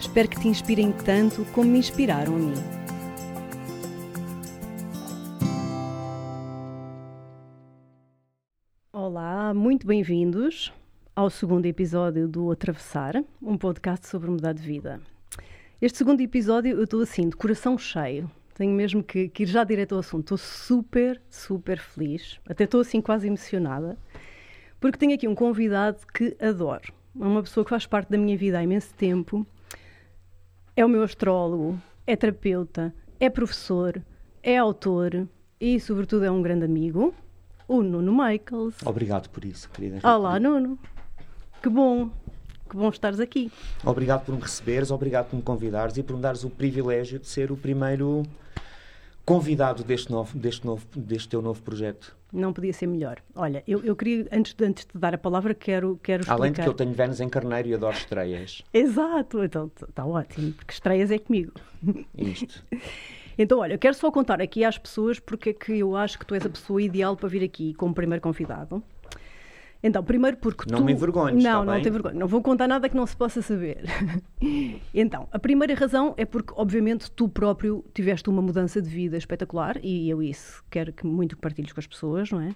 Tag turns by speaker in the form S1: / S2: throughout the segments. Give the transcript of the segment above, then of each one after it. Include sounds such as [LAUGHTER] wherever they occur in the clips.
S1: Espero que te inspirem tanto como me inspiraram a mim. Olá, muito bem-vindos ao segundo episódio do Atravessar, um podcast sobre mudar de vida. Este segundo episódio eu estou assim, de coração cheio. Tenho mesmo que, que ir já direto ao assunto. Estou super, super feliz. Até estou assim quase emocionada. Porque tenho aqui um convidado que adoro. É uma pessoa que faz parte da minha vida há imenso tempo. É o meu astrólogo, é terapeuta, é professor, é autor e, sobretudo, é um grande amigo. O Nuno Michaels.
S2: Obrigado por isso, querida.
S1: Olá, Nuno. Que bom, que bom estares aqui.
S2: Obrigado por me receberes, obrigado por me convidares e por me dares o privilégio de ser o primeiro convidado deste, novo, deste, novo, deste teu novo projeto.
S1: Não podia ser melhor. Olha, eu, eu queria, antes de, antes de dar a palavra, quero, quero explicar...
S2: Além de que eu tenho Vênus em Carneiro e adoro estreias. [LAUGHS]
S1: Exato, então está ótimo, porque estreias é comigo. [LAUGHS]
S2: Isto.
S1: Então, olha, eu quero só contar aqui às pessoas porque é que eu acho que tu és a pessoa ideal para vir aqui como primeiro convidado. Então, primeiro porque
S2: não
S1: tu...
S2: me envergonhes,
S1: Não,
S2: está
S1: não
S2: bem?
S1: tem vergonha. Não vou contar nada que não se possa saber. [LAUGHS] então, a primeira razão é porque, obviamente, tu próprio tiveste uma mudança de vida espetacular e eu isso quero que muito que partilhes com as pessoas, não é?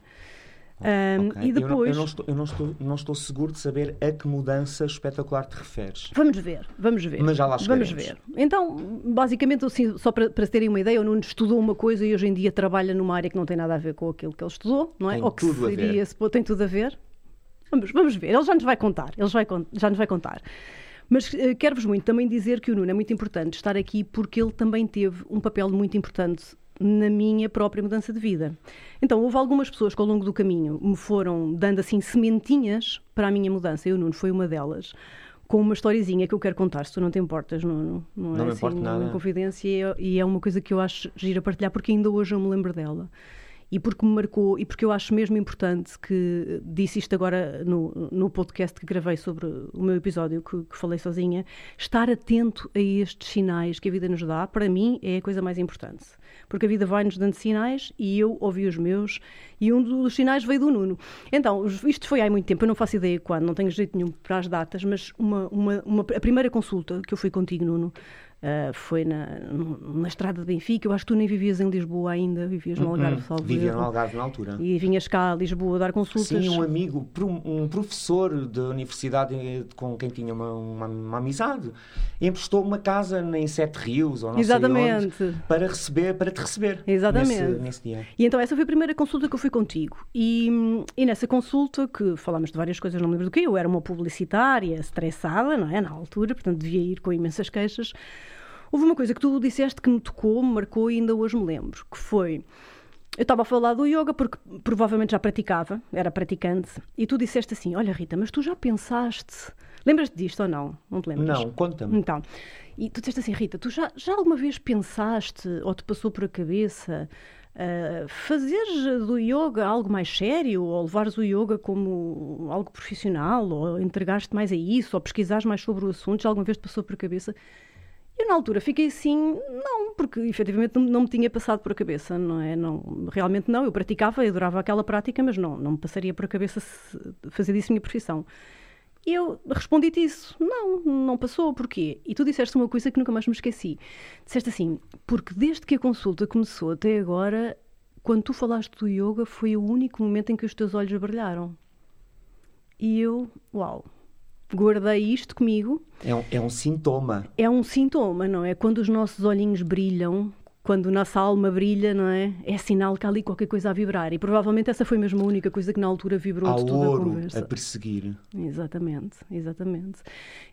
S1: Um,
S2: Ok.
S1: E
S2: Eu não-
S1: depois...
S2: Eu, não, estou, eu não, estou, não estou seguro de saber a que mudança espetacular te referes.
S1: Vamos ver, vamos ver.
S2: Mas já lá
S1: Vamos ver. Então, basicamente, assim, só para, para terem uma ideia, o Nuno estudou uma coisa e hoje em dia trabalha numa área que não tem nada a ver com aquilo que ele estudou, não é?
S2: Tem
S1: Ou que
S2: tudo a
S1: seria,
S2: ver.
S1: se tem tudo a ver. Vamos, vamos ver, ele já nos vai contar, ele já, vai já nos vai contar. Mas eh, quero-vos muito também dizer que o Nuno é muito importante estar aqui porque ele também teve um papel muito importante na minha própria mudança de vida. Então, houve algumas pessoas que ao longo do caminho me foram dando assim sementinhas para a minha mudança, e o Nuno foi uma delas, com uma historiezinha que eu quero contar, se tu não te importas, Nuno. Não,
S2: Não
S1: é
S2: me
S1: assim,
S2: importo
S1: uma
S2: nada.
S1: confidência e é- e é uma coisa que eu acho gira partilhar porque ainda hoje eu me lembro dela e porque me marcou e porque eu acho mesmo importante que disse isto agora no, no podcast que gravei sobre o meu episódio que, que falei sozinha, estar atento a estes sinais que a vida nos dá, para mim é a coisa mais importante. Porque a vida vai-nos dando sinais e eu ouvi os meus e um dos sinais veio do Nuno. Então, isto foi há muito tempo, eu não faço ideia quando, não tenho jeito nenhum para as datas, mas uma, uma, uma- a primeira consulta que eu fui contigo, Nuno, ah, foi na, na estrada de Benfica. Eu acho que tu nem vivias em Lisboa ainda, vivias no Algarve, salvo
S2: Hum, Vivia
S1: erro.
S2: no Algarve na altura.
S1: E vinhas cá a Lisboa dar consultas.
S2: Sim, um amigo, um professor da universidade eh, com quem tinha uma, uma, uma amizade, emprestou uma casa em Sete Rios, ou não sei
S1: Exatamente.
S2: onde, para receber, para te receber
S1: Exatamente.
S2: Nesse, nesse dia.
S1: E então essa foi a primeira consulta que eu fui contigo. E, e nessa consulta, que falámos de várias coisas, não me lembro do que, eu era uma publicitária, estressada, não é? Na altura, portanto devia ir com imensas queixas. Houve uma coisa que tu disseste que me tocou, me marcou e ainda hoje me lembro, que foi... Eu estava a falar do yoga porque provavelmente já praticava, era praticante, e tu disseste assim, olha Rita, mas tu já pensaste... Lembras-te disto ou não? Não te lembras?
S2: Não, conta-me.
S1: Então, e tu disseste assim, Rita, tu já, já alguma vez pensaste ou te passou por a cabeça uh, fazeres do yoga algo mais sério ou levares o yoga como algo profissional ou entregaste mais a isso ou pesquisares mais sobre o assunto? Já alguma vez te passou por a cabeça? Eu, na altura, fiquei assim, não, porque efetivamente não, não me tinha passado por a cabeça, não é? Não, realmente não, eu praticava, eu adorava aquela prática, mas não, não me passaria por a cabeça fazer disso minha profissão. E eu respondi-te isso. Não, não passou. Porquê? E tu disseste uma coisa que nunca mais me esqueci. Disseste assim, porque desde que a consulta começou até agora, quando tu falaste do yoga, foi o único momento em que os teus olhos brilharam. E eu, uau, guardei isto comigo.
S2: É um, é um sintoma.
S1: É um sintoma, não é? Quando os nossos olhinhos brilham, quando a nossa alma brilha, não é? É sinal que há ali qualquer coisa a vibrar. E provavelmente essa foi mesmo a única coisa que na altura vibrou
S2: Há
S1: de toda a
S2: ouro
S1: conversa.
S2: a perseguir.
S1: Exatamente, exatamente.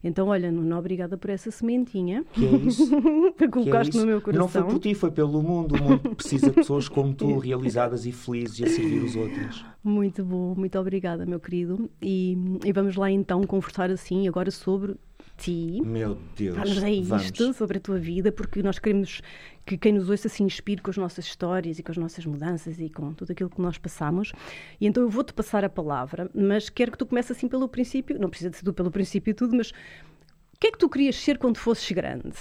S1: Então, olha, Nuno, obrigada por essa sementinha
S2: Que é isso? [LAUGHS]
S1: que
S2: Que é
S1: colocaste
S2: isso?
S1: no meu coração.
S2: Não foi por ti, foi pelo mundo. O mundo precisa de pessoas como tu, [LAUGHS] realizadas e felizes e a servir os outros.
S1: Muito bom, muito obrigada, meu querido. E, e vamos lá então conversar assim agora sobre ti.
S2: Meu Deus. Vamos.
S1: isto sobre a tua vida, porque nós queremos que quem nos ouça se inspire com as nossas histórias e com as nossas mudanças e com tudo aquilo que nós passamos. E então eu vou-te passar a palavra, mas quero que tu comeces assim pelo princípio, não precisa de ser pelo princípio tudo, mas o que é que tu querias ser quando fosses grande?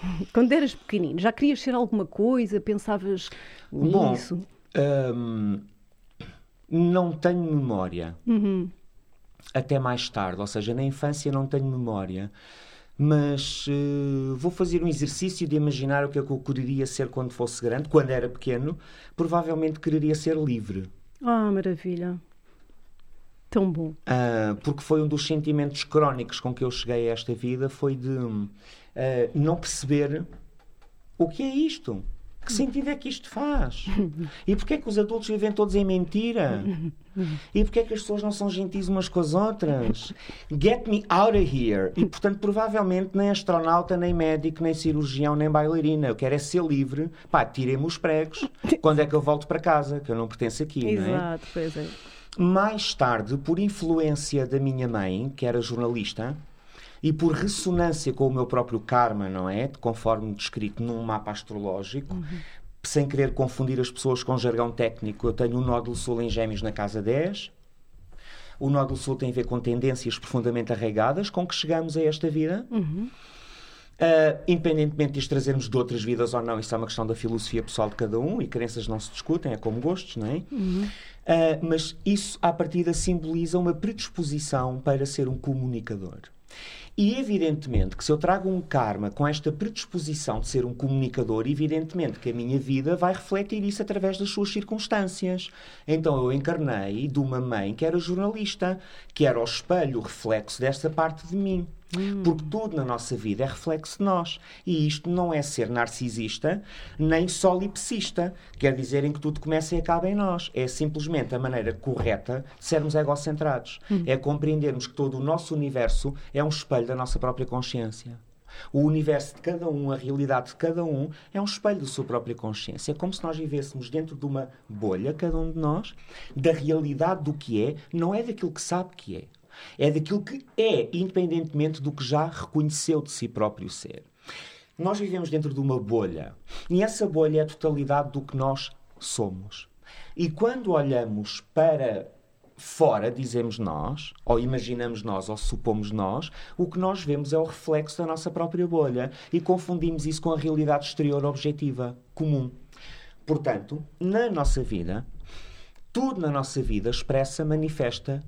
S1: [LAUGHS] Quando eras pequenino, já querias ser alguma coisa? Pensavas
S2: Bom,
S1: nisso?
S2: hum, não tenho memória.
S1: Uhum.
S2: Até mais tarde, ou seja, na infância não tenho memória. Mas eh, vou fazer um exercício de imaginar o que é que eu quereria ser quando fosse grande. Quando era pequeno, provavelmente quereria ser livre.
S1: Ah, maravilha. Tão bom.
S2: Ah, porque foi um dos sentimentos crónicos com que eu cheguei a esta vida, foi de ah, não perceber o que é isto. Que sentido é que isto faz? E porquê é que os adultos vivem todos em mentira? E porquê é que as pessoas não são gentis umas com as outras? Get me out of here! E, portanto, provavelmente nem astronauta, nem médico, nem cirurgião, nem bailarina. Eu quero é ser livre. Pá, tirem-me os pregos. Quando é que eu volto para casa? Que eu não pertenço aqui, não é?
S1: Exato, pois é.
S2: Mais tarde, por influência da minha mãe, que era jornalista, e por ressonância com o meu próprio karma, não é? Conforme descrito num mapa astrológico, sem querer confundir as pessoas com jargão técnico, eu tenho um nódulo sul em gêmeos na casa 10. O nódulo sul tem a ver com tendências profundamente arraigadas com que chegamos a esta vida. Uh, independentemente de trazermos de outras vidas ou não, isso é uma questão da filosofia pessoal de cada um e crenças não se discutem, é como gostos, não é? Uh, mas isso, à partida, simboliza uma predisposição para ser um comunicador. E evidentemente que se eu trago um karma com esta predisposição de ser um comunicador, evidentemente que a minha vida vai refletir isso através das suas circunstâncias. Então eu encarnei de uma mãe que era jornalista, que era o espelho, o reflexo desta parte de mim. Porque tudo na nossa vida é reflexo de nós. E isto não é ser narcisista nem solipsista. Quer dizer em que tudo começa e acaba em nós. É simplesmente a maneira correta de sermos egocentrados. É compreendermos que todo o nosso universo é um espelho da nossa própria consciência. O universo de cada um, a realidade de cada um, é um espelho da sua própria consciência. É como se nós vivêssemos dentro de uma bolha, cada um de nós, da realidade do que é, não é daquilo que sabe que é. É daquilo que é, independentemente do que já reconheceu de si próprio ser. Nós vivemos dentro de uma bolha. E essa bolha é a totalidade do que nós somos. E quando olhamos para fora, dizemos nós, ou imaginamos nós, ou supomos nós, o que nós vemos é o reflexo da nossa própria bolha. E confundimos isso com a realidade exterior objetiva, comum. Portanto, na nossa vida, tudo na nossa vida expressa, manifesta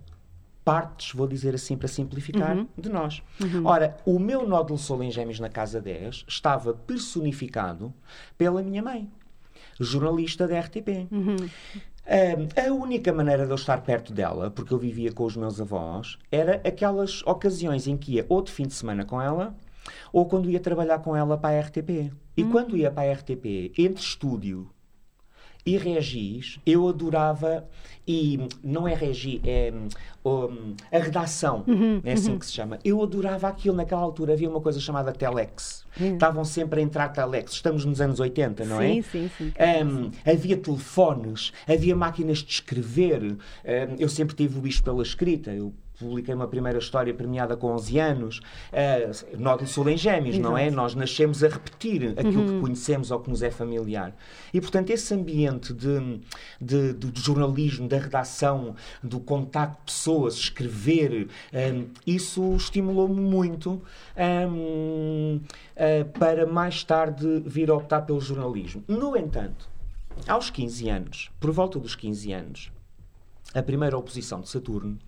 S2: partes, vou dizer assim para simplificar,
S1: Uhum.
S2: de nós. Ora, o meu nódulo sol em gêmeos na casa 10 estava personificado pela minha mãe, jornalista da RTP. Ah, a única maneira de eu estar perto dela, porque eu vivia com os meus avós, era aquelas ocasiões em que ia ou de fim de semana com ela, ou quando ia trabalhar com ela para a RTP. E quando ia para a RTP, entre estúdio e Regis, eu adorava, e não é Regi, é hum, a redação, é assim que se chama. Eu adorava aquilo naquela altura, havia uma coisa chamada Telex. Estavam sempre a entrar Telex, estamos nos anos 80, não
S1: Sim,
S2: é?
S1: sim, sim.
S2: Hum, havia telefones, havia máquinas de escrever. Hum, eu sempre tive o bicho pela escrita. Eu publiquei uma primeira história premiada com 11 anos. Uh, Nódulo Sul em Gêmeos, não é? Nós nascemos a repetir aquilo que conhecemos ou que nos é familiar. E, portanto, esse ambiente de, de- de- do jornalismo, da redação, do contacto de pessoas, escrever, hum, isso estimulou-me muito hum, uh, para mais tarde vir a optar pelo jornalismo. No entanto, aos 15 anos, por volta dos 15 anos, a primeira oposição de Saturno,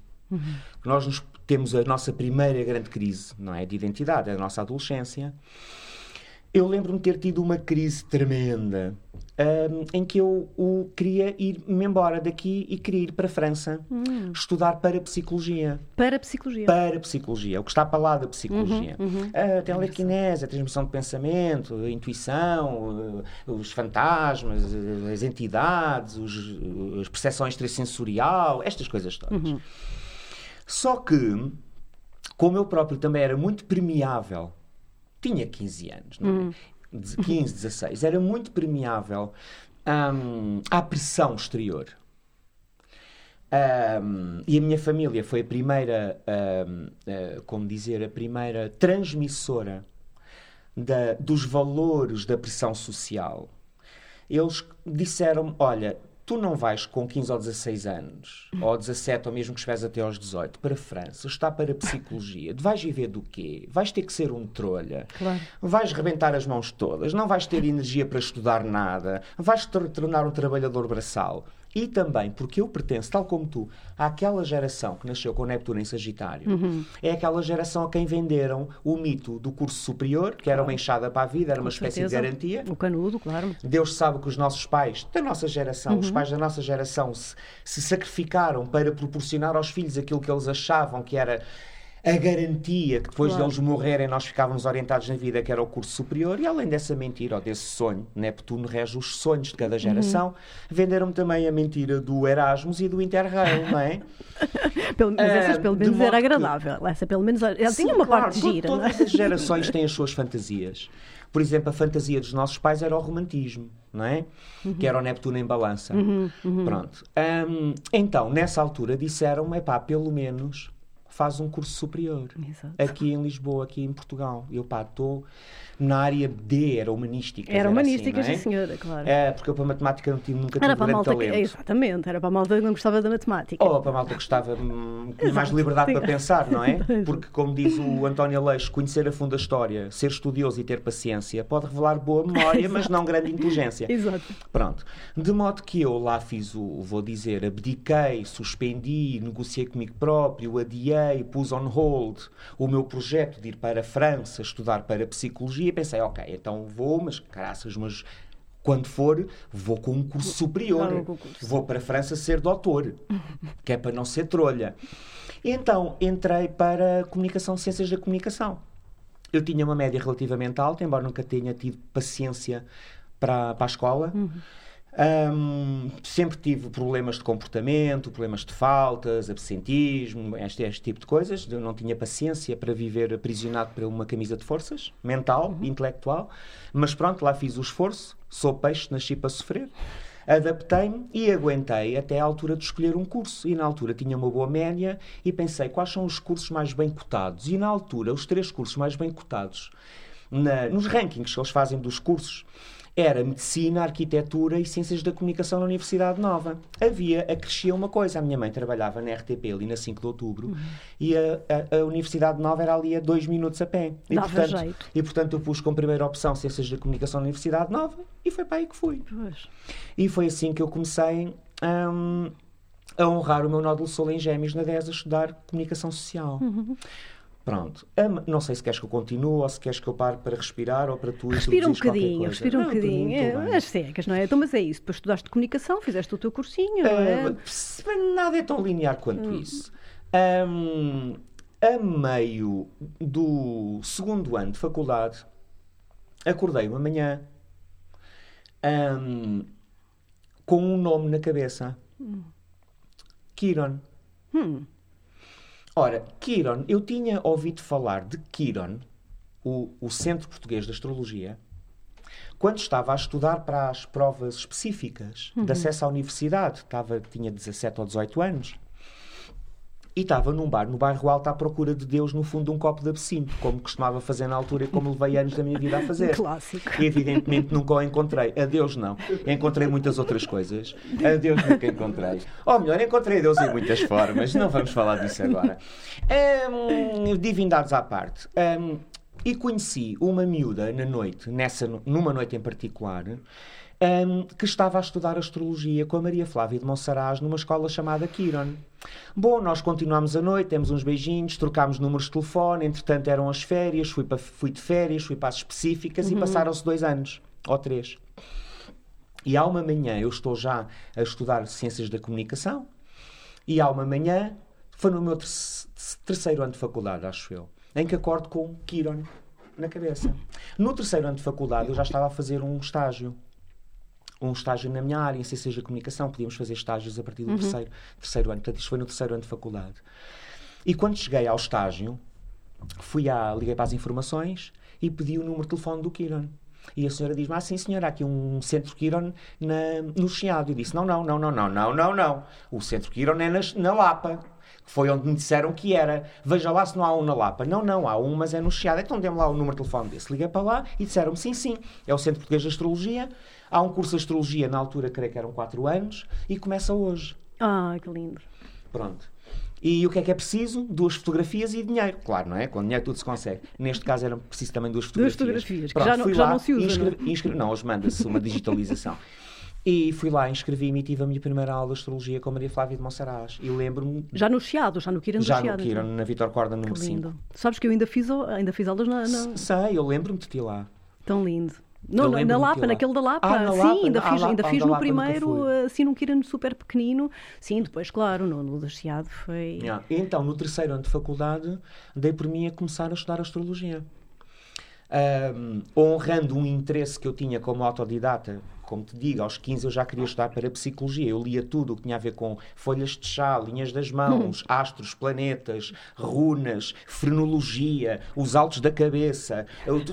S2: que nós nos- temos a nossa primeira grande crise, não é? De identidade, é a nossa adolescência. Eu lembro-me de ter tido uma crise tremenda hum, em que eu o, queria ir-me embora daqui e queria ir para a França estudar para psicologia.
S1: Para a psicologia.
S2: Para a psicologia, o que está para lá da psicologia. A telecinese, a transmissão de pensamento, a intuição, eh, os fantasmas, eh, as entidades, os, eh, as percepções extrasensorial, estas coisas todas. Só que, como eu próprio também era muito permeável, tinha 15 anos, não é? De- 15, 16, era muito permeável hum, à pressão exterior. Um, e a minha família foi a primeira, um, uh, como dizer, a primeira transmissora da, dos valores da pressão social. Eles disseram olha, tu não vais com 15 ou 16 anos, ou 17, ou mesmo que estiveres até aos 18, para a França, está para a psicologia. Vais viver do quê? Vais ter que ser um trolha.
S1: Claro.
S2: Vais rebentar as mãos todas. Não vais ter energia para estudar nada. Vais te tornar um trabalhador braçal. E também porque eu pertenço, tal como tu, àquela geração que nasceu com Neptuno em Sagitário.
S1: Uhum.
S2: É aquela geração a quem venderam o mito do curso superior, que era uma enxada para a vida, era uma
S1: Com
S2: espécie
S1: certeza.
S2: de garantia.
S1: O canudo, claro.
S2: Deus sabe que os nossos pais, da nossa geração,
S1: Uhum.
S2: os pais da nossa geração, se, se sacrificaram para proporcionar aos filhos aquilo que eles achavam que era a garantia que depois
S1: Claro.
S2: deles morrerem nós ficávamos orientados na vida, que era o curso superior, e além dessa mentira, ou desse sonho, Neptuno rege os sonhos de cada geração,
S1: Uhum.
S2: venderam-me também a mentira do Erasmus e do Interrail, não é? [LAUGHS]
S1: Pelo, mas essas
S2: Ah,
S1: pelo
S2: de
S1: menos era
S2: que-
S1: agradável. Essa pelo menos ela
S2: Sim,
S1: tinha uma
S2: claro,
S1: parte gira, não é?
S2: Todas as gerações têm as suas [LAUGHS] fantasias. Por exemplo, a fantasia dos nossos pais era o romantismo, não é?
S1: Uhum.
S2: Que era o Neptuno em balança. Pronto. Hum, então, nessa altura, disseram-me, pá, pelo menos faz um curso superior.
S1: Exato.
S2: Aqui em Lisboa, aqui em Portugal. Eu, pá, estou na área D, era humanística.
S1: Era humanística,
S2: assim, é?
S1: senhora, claro.
S2: É, porque eu para matemática não tive, nunca tive
S1: Era para a
S2: grande
S1: malta que,
S2: talento.
S1: exatamente, era para a malta que não gostava da matemática.
S2: Ou para a malta que gostava hum, tinha mais
S1: Exato,
S2: liberdade
S1: sim.
S2: para pensar, não [LAUGHS] é? Porque, como diz o António Aleixo, conhecer a fundo a história, ser estudioso e ter paciência pode revelar boa [LAUGHS] memória, mas não grande inteligência.
S1: Exato.
S2: Pronto. De modo que eu lá fiz o, vou dizer, abdiquei, suspendi, negociei comigo próprio, adiei, pus on hold o meu projeto de ir para a França estudar para psicologia e pensei, ok, então vou, mas caraças, mas quando for, vou com um curso superior.
S1: Claro, com o curso.
S2: Vou para a França ser doutor, que é para não ser trolha. Então entrei para Comunicação, Ciências da Comunicação. Eu tinha uma média relativamente alta, embora nunca tenha tido paciência para, para a escola. Hum, sempre tive problemas de comportamento, problemas de faltas, absentismo, este, este tipo de coisas. Eu não tinha paciência para viver aprisionado por uma camisa de forças, mental, intelectual. Mas pronto, lá fiz o esforço. Sou peixe, nasci para sofrer. Adaptei-me e aguentei até à altura de escolher um curso. E na altura tinha uma boa média e pensei quais são os cursos mais bem cotados. E na altura, os três cursos mais bem cotados na- nos rankings que eles fazem dos cursos era Medicina, Arquitetura e Ciências da Comunicação na Universidade Nova. Havia, acrescia uma coisa. A minha mãe trabalhava na RTP ali na 5 de Outubro
S1: Uhum.
S2: e a, a- a Universidade Nova era ali a dois minutos a pé. E
S1: Dava
S2: portanto,
S1: jeito.
S2: e portanto eu pus como primeira opção Ciências da Comunicação na Universidade Nova e foi para aí que fui.
S1: Pois.
S2: E foi assim que eu comecei hum, a honrar o meu nódulo Sol em Gêmeos na 10 a estudar Comunicação Social.
S1: Uhum.
S2: Pronto. Hum, não sei se queres que eu continue ou se queres que eu pare para respirar ou para tu
S1: Respira um bocadinho, respira um
S2: Não,
S1: bocadinho. É, as secas, não é? Então, mas é isso. Depois estudaste comunicação, fizeste o teu cursinho, é?
S2: Ah, nada é tão linear quanto
S1: Hum.
S2: isso. Hum, a meio do segundo ano de faculdade, acordei uma manhã hum, com um nome na cabeça: Kiron.
S1: Hum.
S2: Ora, Kiron, eu tinha ouvido falar de Kiron, o, o Centro Português de Astrologia, quando estava a estudar para as provas específicas de acesso à universidade. Estava, tinha 17 ou 18 anos. E estava num bar, no bairro Alto, à procura de Deus no fundo de um copo de absinto, como costumava fazer na altura e como levei anos da minha vida a fazer. [LAUGHS]
S1: Clássico.
S2: Evidentemente nunca o encontrei. A Deus não. Encontrei muitas outras coisas. A Deus nunca encontrei. Ou melhor, encontrei Deus em muitas formas. Não vamos falar disso agora. Divindades à parte. E conheci uma miúda na noite, nessa, numa noite em particular, hum, que estava a estudar astrologia com a Maria Flávia de Monsaraz numa escola chamada Kiron. Bom, nós continuámos a noite, temos uns beijinhos, trocámos números de telefone, entretanto eram as férias, fui, para, fui de férias, fui para as específicas e passaram-se dois anos, ou três. E há uma manhã, eu estou já a estudar Ciências da Comunicação, e há uma manhã, foi no meu terce- terceiro ano de faculdade, acho eu, em que acordo com Kiron na cabeça. No terceiro ano de faculdade, eu já estava a fazer um estágio. Um estágio na minha área, em Ciências da Comunicação. Podíamos fazer estágios a partir do terceiro, terceiro ano. Portanto, isto foi no terceiro ano de faculdade. E quando cheguei ao estágio, fui à, liguei para as informações e pedi o número de telefone do Kiron. E a senhora diz-me, ah, sim senhora, há aqui um centro Kiron na, no Chiado. Eu disse, não, não, não, não, não, não, não, não. O centro Kiron é na, na Lapa. Foi onde me disseram que era. Veja lá se não há um na Lapa. Não, não, há um, mas é no Chiado. Então dê-me lá o número de telefone desse. Liguei para lá e disseram-me, sim, sim, é o Centro Português de Astrologia. Há um curso de Astrologia, na altura, creio que eram 4 anos, e começa hoje.
S1: Ah, que lindo.
S2: Pronto. E o que é que é preciso? Duas fotografias e dinheiro. Claro, não é? Com dinheiro tudo se consegue. Neste caso era preciso também duas fotografias.
S1: Duas fotografias, que
S2: Pronto,
S1: já não- já não se usa,
S2: inscrevi-
S1: não é?
S2: inscrevi- não, hoje manda-se uma digitalização. [LAUGHS] E fui lá, inscrevi-me e tive a minha primeira aula de astrologia com a Maria Flávia de Monsaraz. E lembro-me,
S1: Já no Chiado, já no Kiran do
S2: já no. Kiran,
S1: então.
S2: na Vitor Corda, número
S1: Que
S2: 5.
S1: lindo. Sabes que eu ainda fiz, ainda fiz aulas na. na-
S2: Sei, eu lembro-me de ti lá.
S1: Tão lindo. Não, na- na Lapa, naquele da Lapa.
S2: Ah,
S1: Sim,
S2: Lapa,
S1: ainda fiz,
S2: Lapa,
S1: ainda fiz no primeiro,
S2: fui.
S1: assim, num Kiran super pequenino. Sim, depois, claro, no, no Chiado foi.
S2: Yeah. Então, no terceiro ano de faculdade, dei por mim a começar a estudar astrologia. Ahm, honrando um interesse que eu tinha como autodidata, como te digo, aos 15 eu já queria estudar para psicologia. Eu lia tudo o que tinha a ver com folhas de chá, linhas das mãos, astros, planetas, runas, frenologia, os altos da cabeça,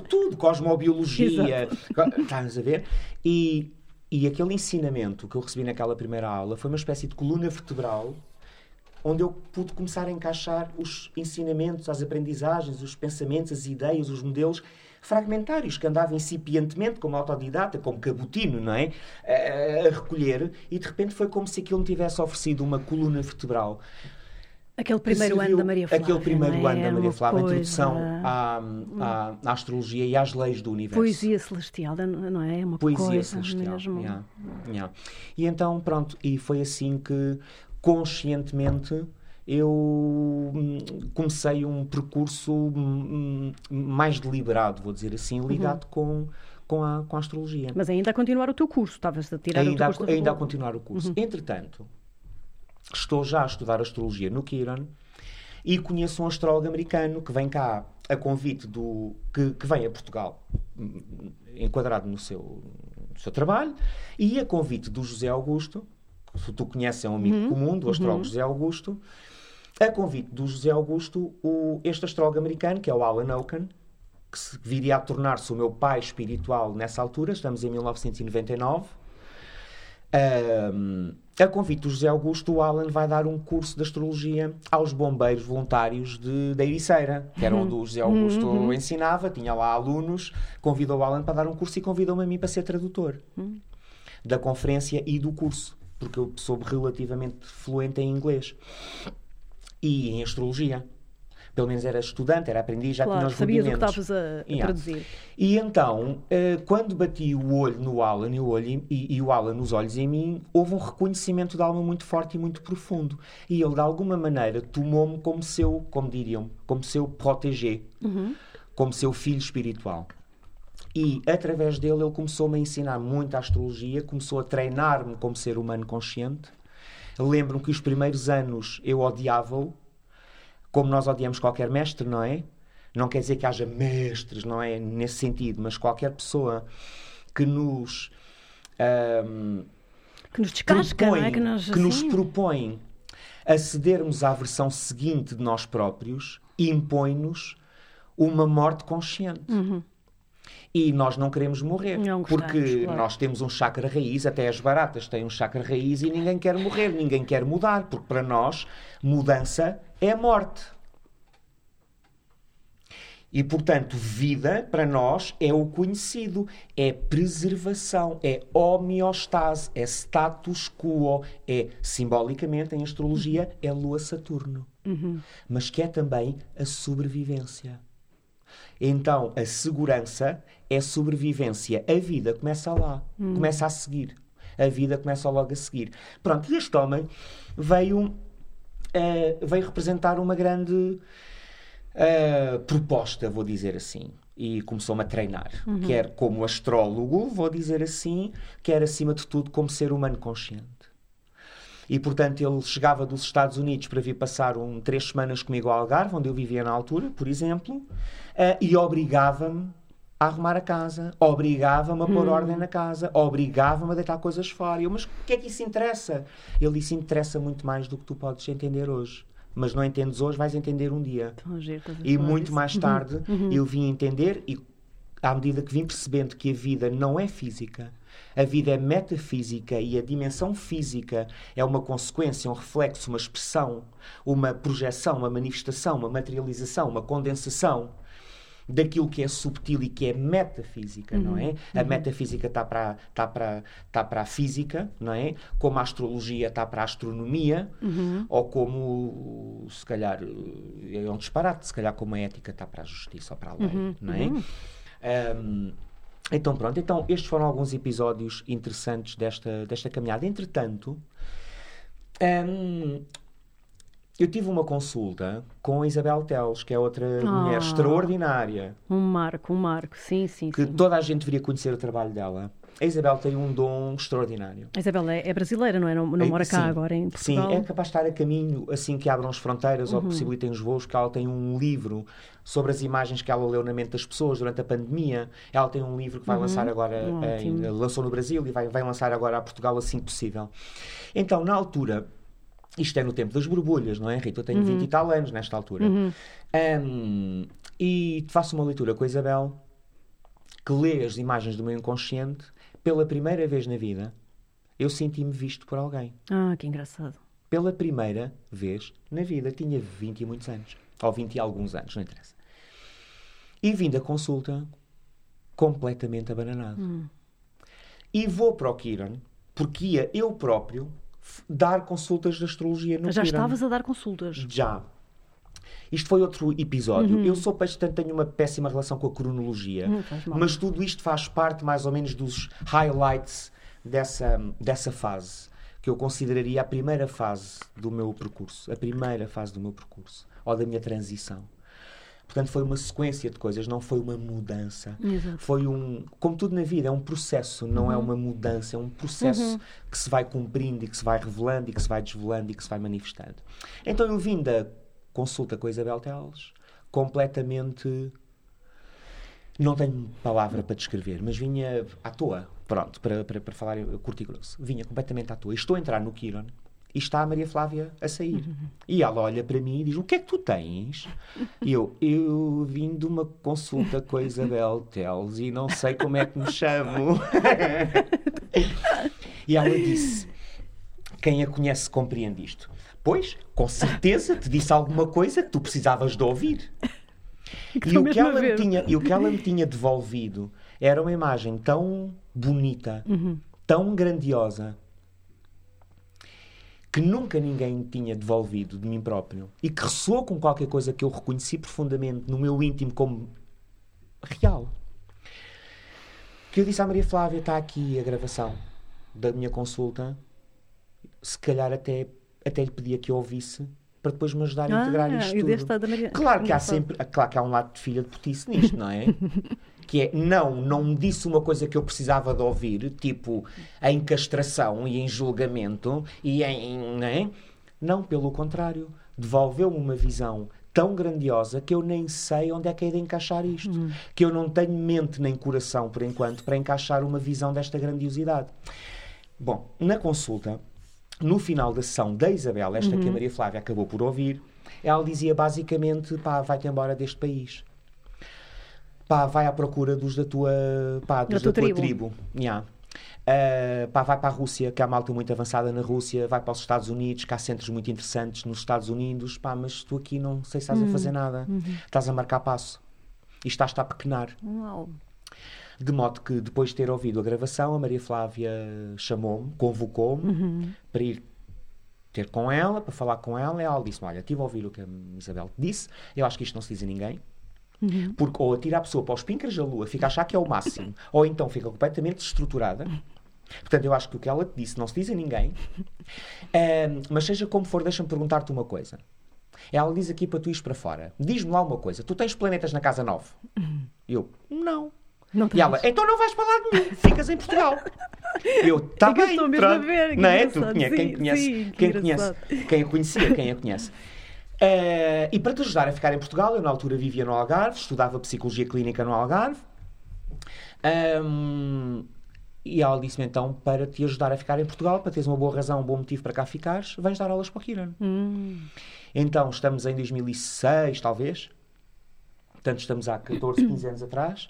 S2: tudo, cosmobiologia. Estás a ver? E, e aquele ensinamento que eu recebi naquela primeira aula foi uma espécie de coluna vertebral onde eu pude começar a encaixar os ensinamentos, as aprendizagens, os pensamentos, as ideias, os modelos fragmentários que andava incipientemente como autodidata, como cabotino, não é? A, a recolher e de repente foi como se aquilo me tivesse oferecido uma coluna vertebral.
S1: Aquele
S2: que
S1: primeiro ano da Maria Flávia.
S2: Aquele primeiro
S1: é?
S2: ano da Maria Flávia, a introdução à, à, à astrologia e às leis do universo.
S1: Poesia celestial, não é? É uma
S2: Poesia
S1: coisa
S2: celestial.
S1: mesmo.
S2: yeah, yeah. E então, pronto, e foi assim que conscientemente eu hum, comecei um percurso hum, mais deliberado, vou dizer assim,
S1: Uhum.
S2: ligado com, com, a, com a astrologia.
S1: Mas ainda a continuar o teu curso, estavas a tirar o
S2: ainda,
S1: teu
S2: a,
S1: curso da
S2: ainda a continuar o curso.
S1: Uhum.
S2: Entretanto, estou já a estudar astrologia no Kiran e conheço um astrólogo americano que vem cá a convite do. que, que vem a Portugal, hum, enquadrado no seu, no seu trabalho, e a convite do José Augusto, que tu conheces, é um amigo comum do astrólogo José Augusto, a convite do José Augusto, o, este astrólogo americano, que é o Alan Oaken, que se viria a tornar-se o meu pai espiritual nessa altura, estamos em 1999. Ahm, a convite do José Augusto, o Alan vai dar um curso de astrologia aos bombeiros voluntários de, da Ericeira, que era onde o José Augusto ensinava, tinha lá alunos, convidou o Alan para dar um curso e convidou-me a mim para ser tradutor da conferência e do curso, porque eu sou relativamente fluente em inglês e em astrologia. Pelo menos era estudante, era aprendiz, já tinha
S1: Claro,
S2: os
S1: sabias o que
S2: rudimentos.
S1: estavas a,
S2: Yeah.
S1: traduzir.
S2: E então, eh, quando bati o olho no Alan e o, olho e, e o Alan nos olhos em mim, houve um reconhecimento de alma muito forte e muito profundo. E ele, de alguma maneira, tomou-me como seu, como diriam, como seu protégé, como seu filho espiritual. E, através dele, ele começou-me a ensinar muito a astrologia, começou a treinar-me como ser humano consciente. Lembro-me que os primeiros anos eu odiava-o, como nós odiamos qualquer mestre, não é? Não quer dizer que haja mestres, não é? Nesse sentido, mas qualquer pessoa que nos. ahm,
S1: Que nos descasca, é?
S2: propõe-
S1: Que nos,
S2: que nos
S1: assim,
S2: propõe a cedermos à versão seguinte de nós próprios, impõe-nos uma morte consciente. E nós não queremos morrer.
S1: Não
S2: porque
S1: claro.
S2: nós temos um chakra raiz, até as baratas têm um chakra raiz e ninguém quer morrer, ninguém quer mudar, porque para nós mudança é morte. E, portanto, vida para nós é o conhecido, é preservação, é homeostase, é status quo, é, simbolicamente, em astrologia, é Lua-Saturno. Mas que é também a sobrevivência. Então, a segurança é sobrevivência. A vida começa lá, começa a seguir. A vida começa logo a seguir. Pronto, e este homem veio, eh, veio representar uma grande eh, proposta, vou dizer assim. E começou-me a treinar. Quer como astrólogo, vou dizer assim, quer acima de tudo como ser humano consciente. E, portanto, ele chegava dos Estados Unidos para vir passar um, três semanas comigo ao Algarve, onde eu vivia na altura, por exemplo, eh, e obrigava-me a arrumar a casa, obrigava-me a pôr ordem na casa, obrigava-me a deitar coisas fora. Eu, mas o que é que isso interessa? Ele disse, interessa muito mais do que tu podes entender hoje. Mas não entendes hoje, vais entender um dia. E muito
S1: disso.
S2: mais tarde eu vim entender e à medida que vim percebendo que a vida não é física, a vida é metafísica e a dimensão física é uma consequência, um reflexo, uma expressão, uma projeção, uma manifestação, uma materialização, uma condensação daquilo que é subtil e que é metafísica, uhum, não é? Uhum. A metafísica está para está para está para a física, não é? Como a astrologia está para a astronomia, uhum. ou como se calhar é um disparate, se calhar como a ética está para a justiça ou para a lei, uhum, não é? Um, então pronto, então estes foram alguns episódios interessantes desta desta caminhada. Entretanto, um, eu tive uma consulta com a Isabel Teles, que é outra oh, mulher extraordinária.
S1: Um marco, um marco, sim, sim.
S2: Que
S1: sim.
S2: toda a gente deveria conhecer o trabalho dela. A Isabel tem um dom extraordinário.
S1: A Isabel é, é brasileira, não é? Não, não é, mora cá sim, agora em Portugal?
S2: Sim, é capaz de estar a caminho assim que abram as fronteiras uhum. ou possibilitem os voos, que ela tem um livro sobre as imagens que ela leu na mente das pessoas durante a pandemia. Ela tem um livro que vai uhum. lançar agora, em, lançou no Brasil e vai, vai lançar agora a Portugal assim que possível. Então, na altura isto é no tempo das borbulhas, não é, Rita? Eu tenho uhum. 20 e tal anos nesta altura. Uhum. Um, e faço uma leitura com a Isabel, que lê as imagens do meu inconsciente. Pela primeira vez na vida, eu senti-me visto por alguém.
S1: Ah, que engraçado.
S2: Pela primeira vez na vida. Tinha 20 e muitos anos. Ou 20 e alguns anos, não interessa. E vim da consulta completamente abananado. Hum. E vou para o Kiran, porque ia eu próprio dar consultas de astrologia no
S1: Já estavas a dar consultas?
S2: Já. Isto foi outro episódio. Uhum. Eu sou portanto tenho uma péssima relação com a cronologia. Uhum, mas tudo isto faz parte mais ou menos dos highlights dessa, dessa fase, que eu consideraria a primeira fase do meu percurso. A primeira fase do meu percurso. Ou da minha transição. Portanto, foi uma sequência de coisas, não foi uma mudança. Exato. Foi um. Como tudo na vida, é um processo, não é uhum. é uma mudança, é um processo uhum. que se vai cumprindo e que se vai revelando e que se vai desvelando e que se vai manifestando. Então eu vim da consulta com a Isabel Teles completamente. Não tenho palavra para descrever, mas vinha à toa, pronto, para, para, para falar curto e grosso. Vinha completamente à toa. Estou a entrar no Kiron e está a Maria Flávia a sair. Uhum. E ela olha para mim e diz: O que é que tu tens? E eu: Eu vim de uma consulta com a Isabel Teles e não sei como é que me chamo. [LAUGHS] e ela disse: Quem a conhece compreende isto. Pois, com certeza te disse alguma coisa que tu precisavas de ouvir. [LAUGHS] E o, que ela me tinha, e o que ela me tinha devolvido era uma imagem tão bonita, uhum. tão grandiosa, que nunca ninguém tinha devolvido de mim próprio e que ressoou com qualquer coisa que eu reconheci profundamente no meu íntimo como real. Que eu disse à Maria Flávia: está aqui a gravação da minha consulta. Se calhar até, até lhe pedia que eu ouvisse para depois me ajudar a ah, integrar isto tudo. Maria... Claro que há sempre, claro que há um lado de filha de putice nisto, não é? [LAUGHS] que é não, não me disse uma coisa que eu precisava de ouvir, tipo em castração e em julgamento e em. Né? Não, pelo contrário, devolveu-me uma visão tão grandiosa que eu nem sei onde é que é de encaixar isto. Uhum. Que eu não tenho mente nem coração, por enquanto, para encaixar uma visão desta grandiosidade. Bom, na consulta, no final da sessão da Isabel, esta uhum. que a uhum. Maria Flávia acabou por ouvir, ela dizia basicamente: pá, vai-te embora deste país pá, vai à procura dos da tua, pá, dos da, tua, tua tribo. tribo. Yeah. Uh, pá, vai para a Rússia, que há malta muito avançada na Rússia, vai para os Estados Unidos, que há centros muito interessantes nos Estados Unidos, pá, mas tu aqui não sei se estás uhum. a fazer nada, uhum. estás a marcar passo e estás-te a pequenar. Uau. De modo que, depois de ter ouvido a gravação, a Maria Flávia chamou-me, convocou-me uhum. para ir ter com ela, para falar com ela, e ela disse: Olha, estive a ouvir o que a Isabel te disse, eu acho que isto não se diz a ninguém. Uhum. Porque ou atira a pessoa para os pincres da lua, fica a achar que é o máximo, [LAUGHS] ou então fica completamente desestruturada. Portanto, eu acho que o que ela te disse não se diz a ninguém. Um, mas seja como for, deixa-me perguntar-te uma coisa. Ela diz aqui para tu ires para fora. Diz-me lá uma coisa. Tu tens planetas na casa 9? Uhum. Eu, não. Não e ela, então não vais para lá nenhum. Ficas em Portugal. Eu, está é bem. Estou a ver. Não é? Tu quem conhece, sim, quem conhece, quem a conhecia, quem a conhece. Uh, e para te ajudar a ficar em Portugal, eu na altura vivia no Algarve, estudava Psicologia Clínica no Algarve. Um, e ela disse-me então, para te ajudar a ficar em Portugal, para teres uma boa razão, um bom motivo para cá ficares, vens dar aulas para o Kiran. Hum. Então, estamos em 2006, talvez. Portanto, estamos há 14, 15 anos atrás.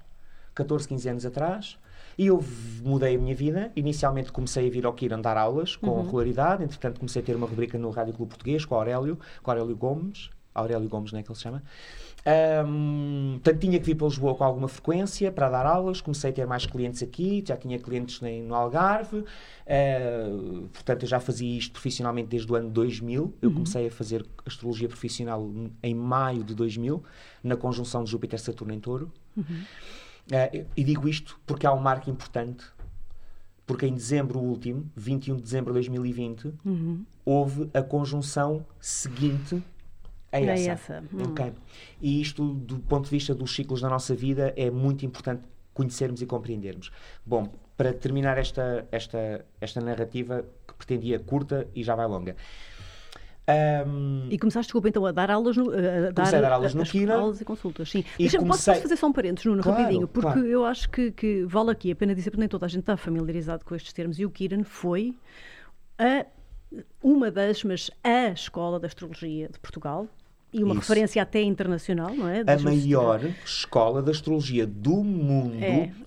S2: 14, 15 anos atrás. E eu mudei a minha vida. Inicialmente comecei a vir ao Kiran dar aulas com
S1: Uhum.
S2: regularidade. Entretanto, comecei a ter uma rubrica no Rádio Clube Português com Aurélio, com Aurélio Gomes. Aurélio Gomes, não é que ele se chama? Ahm, portanto, tinha que vir para Lisboa com alguma frequência para dar aulas. Comecei a ter mais clientes aqui, já tinha clientes no Algarve. Ah, portanto, eu já fazia isto profissionalmente desde o ano 2000. Eu comecei a fazer astrologia profissional em maio de 2000, na conjunção de Júpiter-Saturno em Touro. Ah, e digo isto porque há um marco importante. Porque em dezembro último, 21 de dezembro de 2020, houve a conjunção seguinte a
S1: É
S2: essa.
S1: essa. Hum.
S2: Ok. E isto, do ponto de vista dos ciclos da nossa vida, é muito importante conhecermos e compreendermos. Bom, para terminar esta, esta, esta narrativa, que pretendia curta e já vai longa. Ahm,
S1: E começaste, desculpa, então, a dar aulas no, a dar,
S2: a dar aulas no
S1: as
S2: Kira.
S1: aulas e consultas, sim.
S2: E comecei-
S1: posso fazer só um parênteses, Nuno,
S2: Claro,
S1: rapidinho, porque
S2: claro.
S1: eu acho que, que vale aqui a pena dizer, porque nem toda a gente está familiarizado com estes termos, e o Kiran foi a, uma das, mas a escola da astrologia de Portugal, e uma
S2: Isso.
S1: referência até internacional, não é?
S2: a maior escola de astrologia do mundo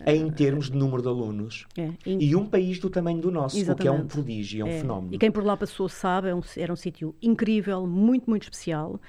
S1: É.
S2: em termos de número de alunos.
S1: É, e-
S2: E um país do tamanho do nosso, o que é um
S1: Exatamente.
S2: prodígio, é um
S1: É,
S2: fenómeno.
S1: E quem por lá passou sabe, é um- era um sítio incrível, muito, muito especial,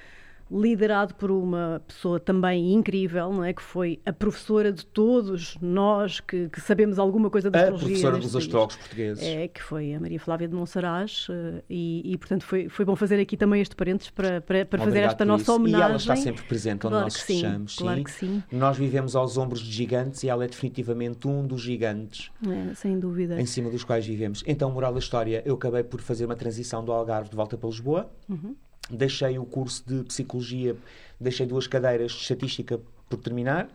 S1: liderado por uma pessoa também incrível, não é? Que foi a professora de todos nós que, que sabemos alguma coisa da
S2: A
S1: astrologia.
S2: professora
S1: neste
S2: dos astrólogos portugueses.
S1: É, que foi a Maria Flávia de Monsaraz, eh, e, e, portanto foi, foi bom fazer aqui também este parênteses para, para, para fazer esta nossa
S2: isso.
S1: homenagem.
S2: E ela está sempre presente onde
S1: Claro
S2: nós
S1: sim,
S2: estejamos.
S1: claro que sim.
S2: Nós vivemos aos ombros de gigantes e ela é definitivamente um dos gigantes
S1: É, sem dúvida.
S2: em cima dos quais vivemos. Então, moral da história, eu acabei por fazer uma transição do Algarve de volta para Lisboa.
S1: Uhum.
S2: Deixei o curso de Psicologia, deixei duas cadeiras de Estatística por terminar.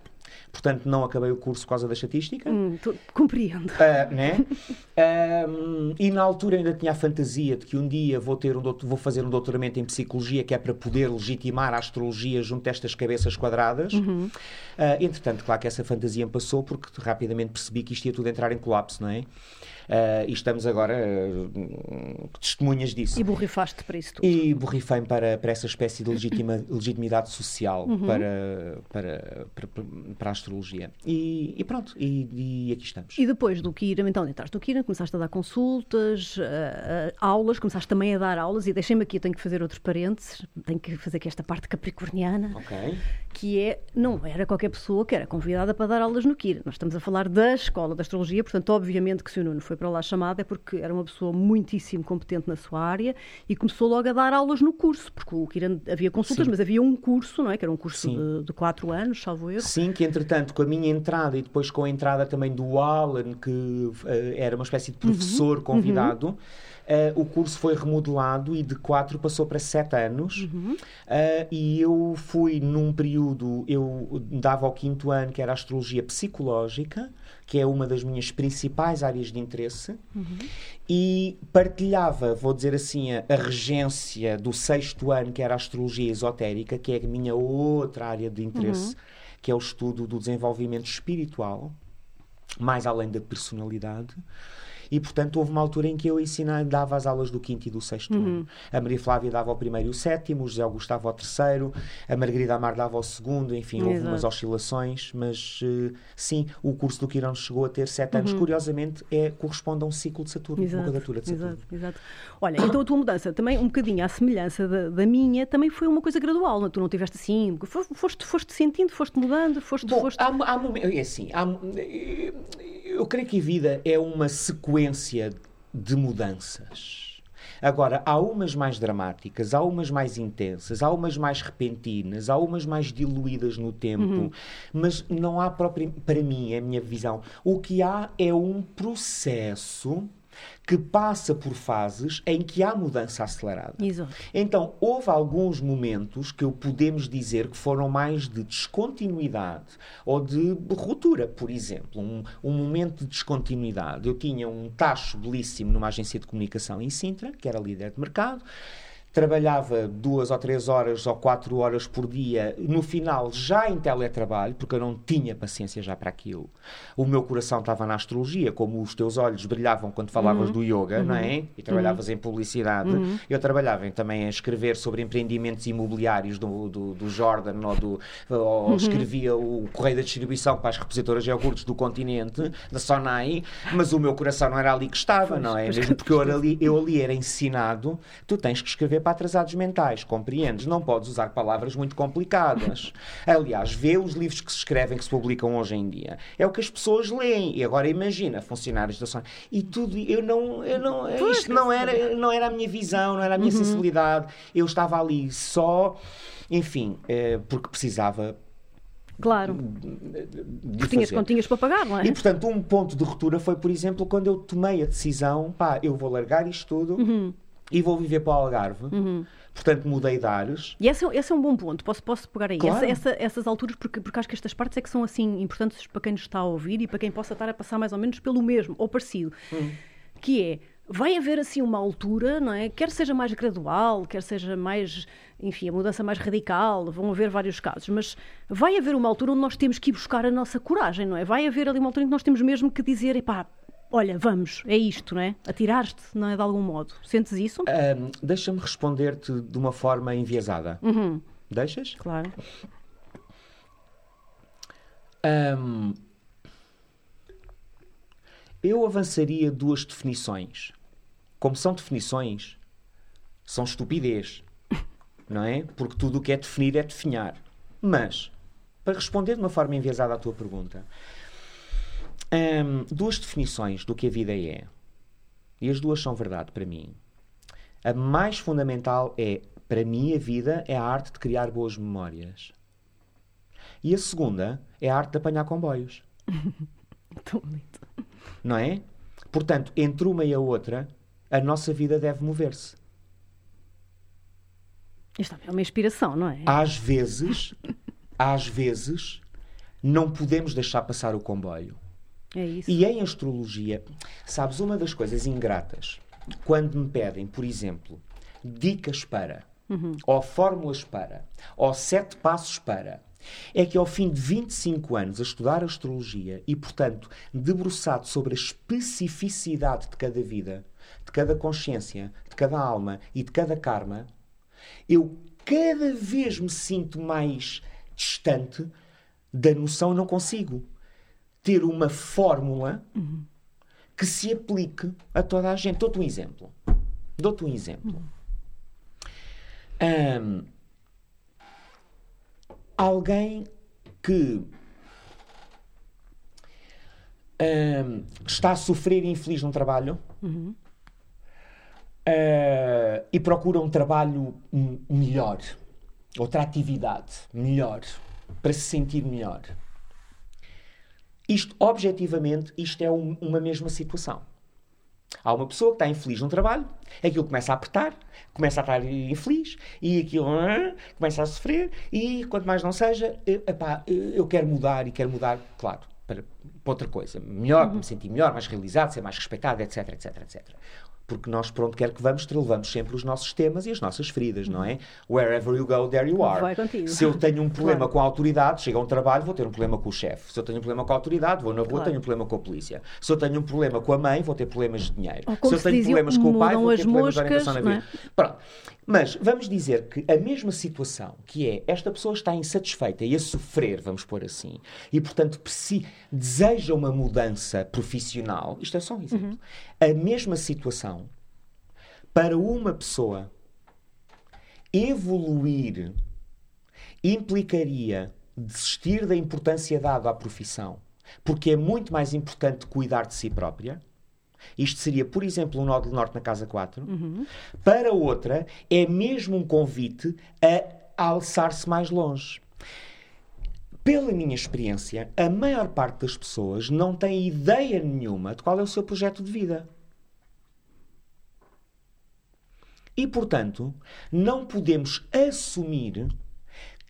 S2: Portanto, não acabei o curso por causa da Estatística.
S1: Hum, tu- compreendo.
S2: Ah, né? Ahm, e na altura ainda tinha a fantasia de que um dia vou, ter um doutor- vou fazer um doutoramento em psicologia que é para poder legitimar a astrologia junto a estas cabeças quadradas. Ah, entretanto, claro que essa fantasia me passou porque rapidamente percebi que isto ia tudo entrar em colapso, não é? Ah, e estamos agora ah, testemunhas disso.
S1: E borrifaste para isso tudo.
S2: E borrifei-me para, para essa espécie de legitima- [COUGHS] legitimidade social
S1: Uhum.
S2: para, para, para, para a astrologia. E, e pronto, e, e aqui estamos.
S1: E depois do Kiran, então entraste no Kiran, começaste a dar consultas, eh, aulas, começaste também a dar aulas, e deixem-me aqui, eu tenho que fazer outros parênteses, tenho que fazer aqui esta parte capricorniana,
S2: Ok.
S1: que é, não era qualquer pessoa que era convidada para dar aulas no Kiran. Nós estamos a falar da Escola da Astrologia, portanto, obviamente que se o Nuno foi para lá chamado é porque era uma pessoa muitíssimo competente na sua área e começou logo a dar aulas no curso, porque o Kiran havia consultas,
S2: Sim.
S1: mas havia um curso, não é? Que era um curso de, de quatro anos, salvo erro.
S2: Sim, que entretanto, com a minha entrada e depois com a entrada também do Alan, que eh, era uma espécie de professor
S1: Uhum.
S2: convidado, eh, o curso foi remodelado e de quatro passou para sete anos.
S1: Uhum.
S2: Eh, e eu fui num período, eu dava ao quinto ano, que era astrologia psicológica, que é uma das minhas principais áreas de interesse, e partilhava, vou dizer assim, a, a regência do sexto ano, que era a astrologia esotérica, que é a minha outra área de interesse, que é o estudo do desenvolvimento espiritual, mais além da personalidade. E, portanto, houve uma altura em que eu ensinava, dava as aulas do quinto e do sexto ano. A Maria Flávia dava ao primeiro e o sétimo, o José Augusto dava ao terceiro, a Margarida Amar dava ao segundo, enfim, houve
S1: Exato.
S2: umas oscilações, mas eh, sim, o curso do Quirão chegou a ter sete anos. Curiosamente, é, corresponde a um ciclo de Saturno, uma quadratura de Saturno.
S1: exato, exato. Olha, então a tua mudança também, um bocadinho à semelhança da, da minha, também foi uma coisa gradual, não? é? tu não tiveste assim, fo- foste, foste sentindo, foste mudando, foste.
S2: Bom,
S1: foste...
S2: há, há é assim, há- eu creio que a vida é uma sequência de mudanças. Agora, há umas mais dramáticas, há umas mais intensas, há umas mais repentinas, há umas mais diluídas no tempo, mas não há próprio, para mim, é a minha visão. O que há é um processo que passa por fases em que há mudança acelerada.
S1: Exato.
S2: Então, houve alguns momentos que podemos dizer que foram mais de descontinuidade ou de ruptura. Por exemplo, um, um momento de descontinuidade. Eu tinha um tacho belíssimo numa agência de comunicação em Sintra, que era líder de mercado. Trabalhava duas ou três horas ou quatro horas por dia, no final já em teletrabalho, porque eu não tinha paciência já para aquilo. O meu coração estava na astrologia, como os teus olhos brilhavam quando falavas
S1: Uhum.
S2: do yoga, não é? E trabalhavas em publicidade. Eu trabalhava também a escrever sobre empreendimentos imobiliários do, do, do Jordan, ou, do, ou
S1: Uhum.
S2: escrevia o correio da distribuição para as repositoras de iogurtes do continente, da Sonai, mas o meu coração não era ali que estava, não é? Mesmo [LAUGHS] porque eu ali, eu ali era ensinado, tu tens que escrever para atrasados mentais, compreendes? Não podes usar palavras muito complicadas. Aliás, vê os livros que se escrevem, que se publicam hoje em dia. É o que as pessoas leem. E agora imagina, funcionários da Sonai. E tudo, eu não, eu não,
S1: Pois,
S2: isto não era, não era a minha visão, não era a minha sensibilidade. Eu estava ali só, enfim, eh, porque precisava
S1: Claro. Porque tinhas continhas para pagar, não é?
S2: E portanto, um ponto de ruptura foi, por exemplo, quando eu tomei a decisão, pá, eu vou largar isto tudo
S1: Uhum.
S2: E vou viver para o Algarve. Portanto, mudei de ares.
S1: E esse, é- esse é um bom ponto, posso, posso pegar aí.
S2: Claro.
S1: Essa- essa- essas alturas, porque, porque acho que estas partes é que são assim importantes para quem nos está a ouvir e para quem possa estar a passar mais ou menos pelo mesmo, ou parecido. Que é, vai haver assim uma altura, não é? Quer seja mais gradual, quer seja mais, enfim, a mudança mais radical, vão haver vários casos, mas vai haver uma altura onde nós temos que ir buscar a nossa coragem, não é? Vai haver ali uma altura em que nós temos mesmo que dizer, epá, olha, vamos, é isto, não é? Atirar-te, não é? De algum modo. Sentes isso?
S2: Ahm, Deixa-me responder-te de uma forma enviesada.
S1: Uhum.
S2: Deixas?
S1: Claro.
S2: Ahm, eu avançaria duas definições. Como são definições, são estupidez. [LAUGHS] Não é? Porque tudo o que é definir é definhar. Mas, para responder de uma forma enviesada à tua pergunta, ahm, duas definições do que a vida é. E as duas são verdade para mim. A mais fundamental é, para mim, a vida é a arte de criar boas memórias. E a segunda é a arte de apanhar comboios. [LAUGHS]
S1: Tão bonito.
S2: Não é? Portanto, entre uma e a outra, a nossa vida deve mover-se.
S1: Isto é uma inspiração, não é?
S2: Às vezes, às vezes, não podemos deixar passar o comboio.
S1: É isso.
S2: E em astrologia, sabes, uma das coisas ingratas, quando me pedem, por exemplo, dicas para, ou fórmulas para, ou sete passos para, é que ao fim de 25 anos a estudar astrologia e, portanto, debruçado sobre a especificidade de cada vida, de cada consciência, de cada alma e de cada karma, eu cada vez me sinto mais distante da noção, não consigo ter uma fórmula que se aplique a toda a gente. Dou-te um exemplo. Dou-te um exemplo. Ahm, alguém que ahm, está a sofrer e infeliz num trabalho ah, e procura um trabalho melhor, outra atividade melhor, para se sentir melhor. Isto, objetivamente, isto é um- uma mesma situação. Há uma pessoa que está infeliz num trabalho, aquilo começa a apertar, começa a estar infeliz, e aquilo ah, começa a sofrer, e quanto mais não seja, eh, epá, eh, eu quero mudar e quero mudar, claro, para, para outra coisa. Melhor, para me sentir melhor, mais realizado, ser mais respeitado, etc, etc, etc. Porque nós, por onde quer que vamos, levamos sempre os nossos temas e as nossas feridas, não é? Wherever you go, there you are.
S1: Vai contigo.
S2: Se eu tenho um [LAUGHS] problema
S1: Claro.
S2: com a autoridade, chego a um trabalho, vou ter um problema com o chefe. Se eu tenho um problema com a autoridade, vou na rua,
S1: Claro.
S2: tenho um problema com a polícia. Se eu tenho um problema com a mãe, vou ter problemas de dinheiro.
S1: Ou
S2: se eu tenho problemas com o pai, vou ter
S1: as
S2: problemas de orientação na
S1: moscas,
S2: vida. Pronto. Mas vamos dizer que a mesma situação, que é esta pessoa está insatisfeita e a sofrer, vamos pôr assim, e portanto deseja uma mudança profissional, isto é só um exemplo. A mesma situação, para uma pessoa evoluir implicaria desistir da importância dada à profissão, porque é muito mais importante cuidar de si própria. Isto seria, por exemplo, um nódulo norte na casa 4. Para outra, é mesmo um convite a alçar-se mais longe. Pela minha experiência, a maior parte das pessoas não tem ideia nenhuma de qual é o seu projeto de vida. E, portanto, não podemos assumir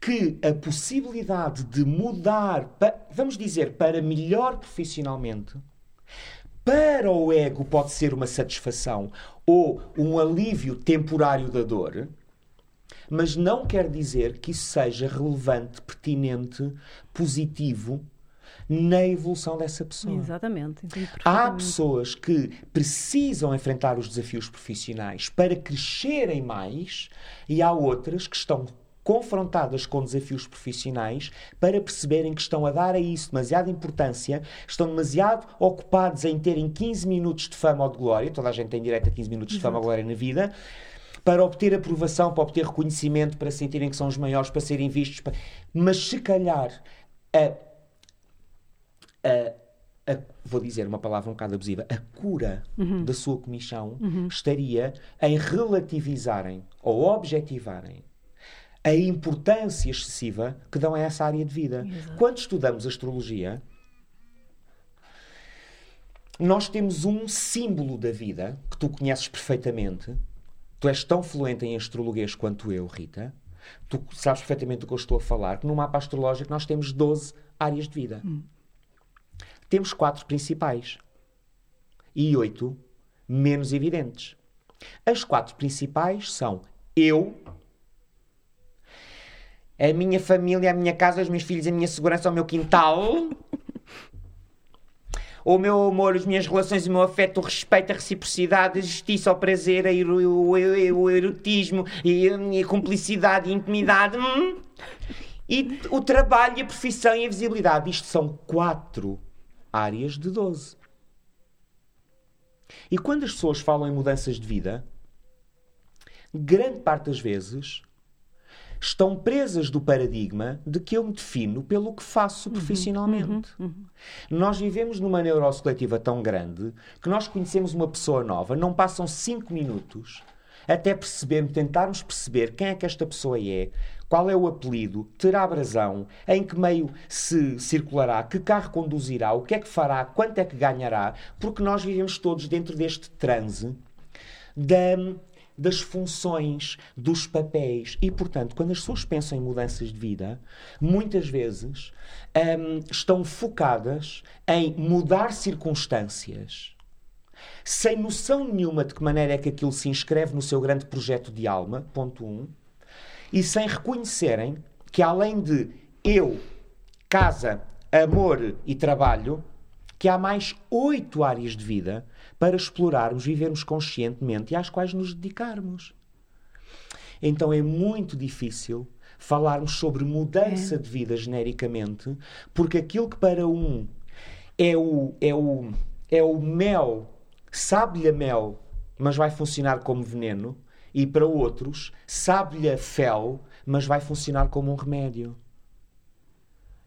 S2: que a possibilidade de mudar, vamos dizer, para melhor profissionalmente, para o ego pode ser uma satisfação ou um alívio temporário da dor, mas não quer dizer que isso seja relevante, pertinente, positivo na evolução dessa pessoa.
S1: Exatamente.
S2: Há pessoas que precisam enfrentar os desafios profissionais para crescerem mais e há outras que estão confrontadas com desafios profissionais para perceberem que estão a dar a isso demasiada importância, estão demasiado ocupados em terem 15 minutos de fama ou de glória, toda a gente tem direito a 15 minutos de fama ou glória na vida, para obter aprovação, para obter reconhecimento, para sentirem que são os maiores, para serem vistos. Para... Mas se calhar a, a, a, vou dizer uma palavra um bocado abusiva, a cura uhum. da sua comissão uhum. estaria em relativizarem ou objetivarem a importância excessiva que dão a essa área de vida. Exato. Quando estudamos astrologia, nós temos um símbolo da vida que tu conheces perfeitamente. Tu és tão fluente em astrologuês quanto eu, Rita. Tu sabes perfeitamente do que eu estou a falar, que no mapa astrológico nós temos 12 áreas de vida. Hum. Temos quatro principais e oito menos evidentes. As quatro principais são eu, a minha família, a minha casa, os meus filhos, a minha segurança, o meu quintal. [LAUGHS] o meu amor, as minhas relações, o meu afeto, o respeito, a reciprocidade, a justiça, o prazer, o, o, o, o erotismo, e a, a cumplicidade e a intimidade. Hum? E o trabalho, a profissão e a visibilidade. Isto são quatro áreas de doze. E quando as pessoas falam em mudanças de vida, grande parte das vezes estão presas do paradigma de que eu me defino pelo que faço uhum, profissionalmente. Uhum, uhum. Nós vivemos numa neurose coletiva tão grande que nós conhecemos uma pessoa nova, não passam cinco minutos até percebermos, tentarmos perceber quem é que esta pessoa é, qual é o apelido, terá brasão, em que meio se circulará, que carro conduzirá, o que é que fará, quanto é que ganhará, porque nós vivemos todos dentro deste transe da das funções, dos papéis. E, portanto, quando as pessoas pensam em mudanças de vida, muitas vezes um, estão focadas em mudar circunstâncias, sem noção nenhuma de que maneira é que aquilo se inscreve no seu grande projeto de alma, ponto um, e sem reconhecerem que, além de eu, casa, amor e trabalho, que há mais oito áreas de vida para explorarmos, vivermos conscientemente e às quais nos dedicarmos. Então é muito difícil falarmos sobre mudança é. de vida genericamente, porque aquilo que para um é o, é o, é o mel, sabe-lhe a mel, mas vai funcionar como veneno, e para outros, sabe-lhe a fel, mas vai funcionar como um remédio.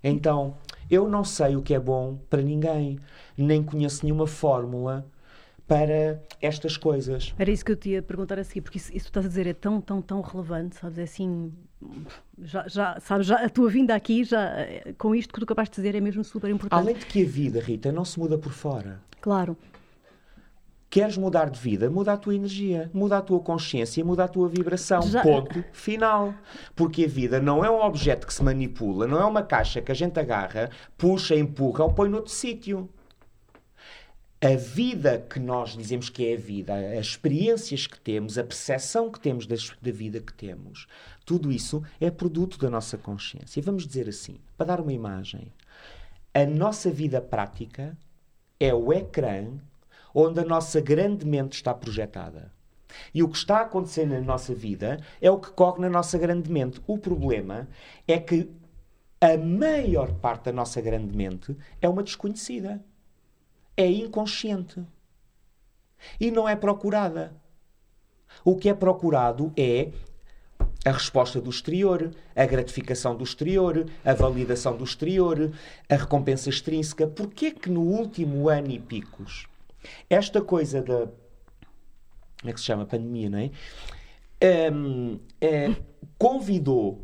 S2: Então, eu não sei o que é bom para ninguém, nem conheço nenhuma fórmula para estas coisas.
S1: Era isso que eu te ia perguntar a seguir, porque isso, isso que estás a dizer é tão, tão, tão relevante, sabes? É assim, já, já, sabes, já, a tua vinda aqui, já, com isto que tu acabaste de dizer, é mesmo super importante.
S2: Além de que a vida, Rita, não se muda por fora.
S1: Claro.
S2: Queres mudar de vida? Muda a tua energia, muda a tua consciência, muda a tua vibração. Já... Ponto final. Porque a vida não é um objeto que se manipula, não é uma caixa que a gente agarra, puxa, empurra ou põe noutro sítio a vida que nós dizemos que é a vida, as experiências que temos, a percepção que temos da vida que temos, tudo isso é produto da nossa consciência. Vamos dizer assim, para dar uma imagem, a nossa vida prática é o ecrã onde a nossa grande mente está projetada. E o que está a acontecer na nossa vida é o que corre na nossa grande mente. O problema é que a maior parte da nossa grande mente é uma desconhecida é inconsciente e não é procurada. O que é procurado é a resposta do exterior, a gratificação do exterior, a validação do exterior, a recompensa extrínseca. Porquê que no último ano e picos esta coisa da como é que se chama? Pandemia, não é? Um, é convidou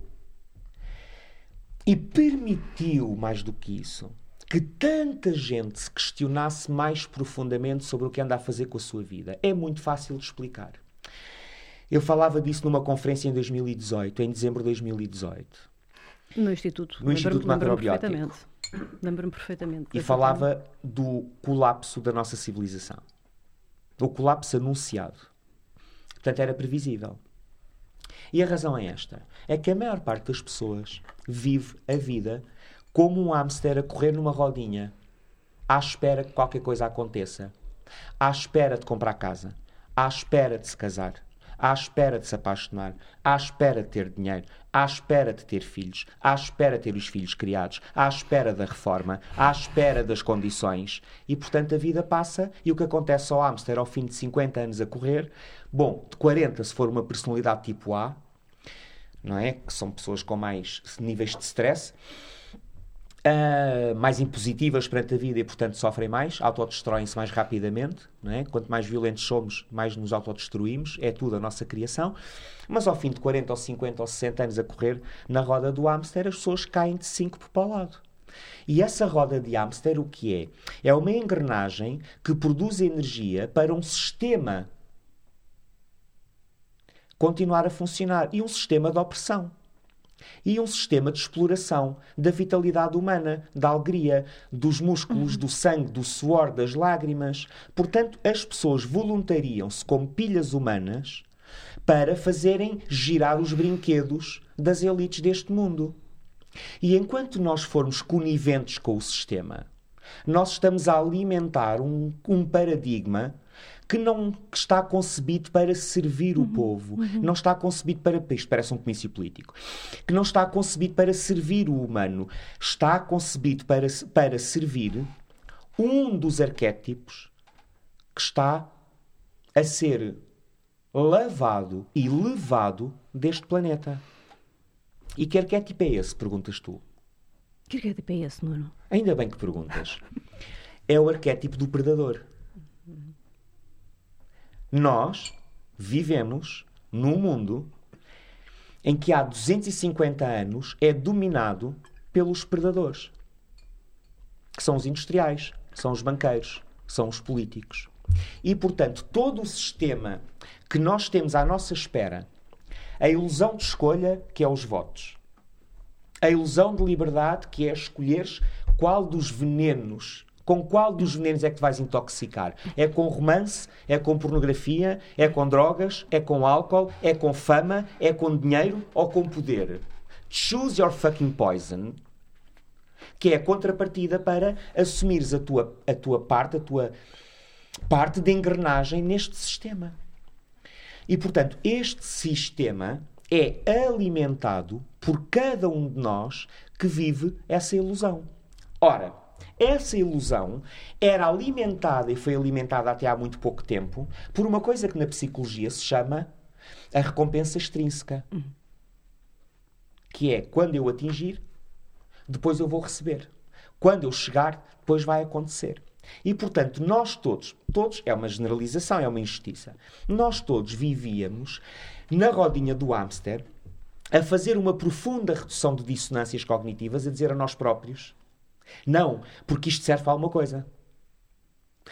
S2: e permitiu, mais do que isso, que tanta gente se questionasse mais profundamente sobre o que anda a fazer com a sua vida. É muito fácil de explicar. Eu falava disso numa conferência em 2018, em dezembro de 2018.
S1: No Instituto.
S2: No Instituto Macrobiótico.
S1: Lembro-me perfeitamente.
S2: E falava do colapso da nossa civilização. O colapso anunciado. Portanto, era previsível. E a razão é esta: é que a maior parte das pessoas vive a vida como um hamster a correr numa rodinha, à espera que qualquer coisa aconteça, à espera de comprar casa, à espera de se casar, à espera de se apaixonar, à espera de ter dinheiro, à espera de ter filhos, à espera de ter os filhos criados, à espera da reforma, à espera das condições. E, portanto, a vida passa e o que acontece ao hamster ao fim de 50 anos a correr, bom, de 40 se for uma personalidade tipo A, não é? Que são pessoas com mais níveis de stress, Uh, mais impositivas perante a vida e, portanto, sofrem mais, autodestroem-se mais rapidamente. Não é? Quanto mais violentos somos, mais nos autodestruímos. É tudo a nossa criação. Mas ao fim de 40 ou 50 ou 60 anos a correr na roda do hamster, as pessoas caem de 5 para o lado. E essa roda de hamster, o que é? É uma engrenagem que produz energia para um sistema continuar a funcionar e um sistema de opressão e um sistema de exploração da vitalidade humana, da alegria, dos músculos, do sangue, do suor, das lágrimas. Portanto, as pessoas voluntariam-se como pilhas humanas para fazerem girar os brinquedos das elites deste mundo. E enquanto nós formos coniventes com o sistema, nós estamos a alimentar um, um paradigma que não que está concebido para servir o uhum, povo, uhum. não está concebido para. Isto parece um comício político. Que não está concebido para servir o humano, está concebido para, para servir um dos arquétipos que está a ser lavado e levado deste planeta. E que arquétipo é esse? Perguntas tu.
S1: Que arquétipo é esse, Nuno?
S2: Ainda bem que perguntas. É o arquétipo do predador. Nós vivemos num mundo em que há 250 anos é dominado pelos predadores, que são os industriais, são os banqueiros, são os políticos. E, portanto, todo o sistema que nós temos à nossa espera, a ilusão de escolha, que é os votos, a ilusão de liberdade, que é escolheres qual dos venenos com qual dos venenos é que te vais intoxicar? É com romance? É com pornografia? É com drogas? É com álcool? É com fama? É com dinheiro ou com poder? Choose your fucking poison. Que é a contrapartida para assumires a tua, a tua parte, a tua parte de engrenagem neste sistema. E, portanto, este sistema é alimentado por cada um de nós que vive essa ilusão. Ora, essa ilusão era alimentada e foi alimentada até há muito pouco tempo por uma coisa que na psicologia se chama a recompensa extrínseca. Que é quando eu atingir, depois eu vou receber. Quando eu chegar, depois vai acontecer. E, portanto, nós todos, todos, é uma generalização, é uma injustiça, nós todos vivíamos na rodinha do hamster a fazer uma profunda redução de dissonâncias cognitivas, a dizer a nós próprios não, porque isto serve para alguma coisa.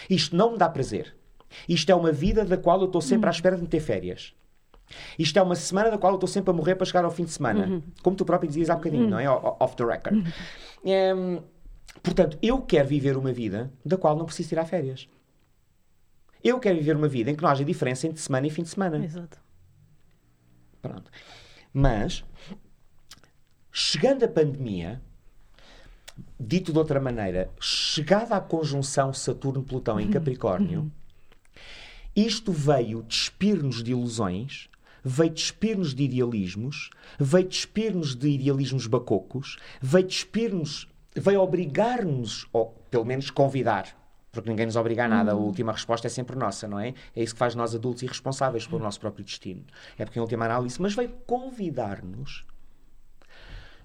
S2: Isto não me dá prazer. Isto é uma vida da qual eu estou sempre à espera de me ter férias. Isto é uma semana da qual eu estou sempre a morrer para chegar ao fim de semana. Uhum. Como tu próprio dizias há bocadinho, uhum. não é? Off the record. Uhum. É, portanto, eu quero viver uma vida da qual não preciso tirar férias. Eu quero viver uma vida em que não haja diferença entre semana e fim de semana.
S1: Exato.
S2: Pronto. Mas, chegando a pandemia, Dito de outra maneira, chegada à conjunção Saturno-Plutão em uhum. Capricórnio, uhum. isto veio despir-nos de ilusões, veio despir-nos de idealismos, veio despir-nos de idealismos bacocos, veio despir-nos, veio obrigar-nos, ou pelo menos convidar, porque ninguém nos obriga a nada, a uhum. última resposta é sempre nossa, não é? É isso que faz nós adultos irresponsáveis pelo nosso próprio destino. É porque, em última análise, mas veio convidar-nos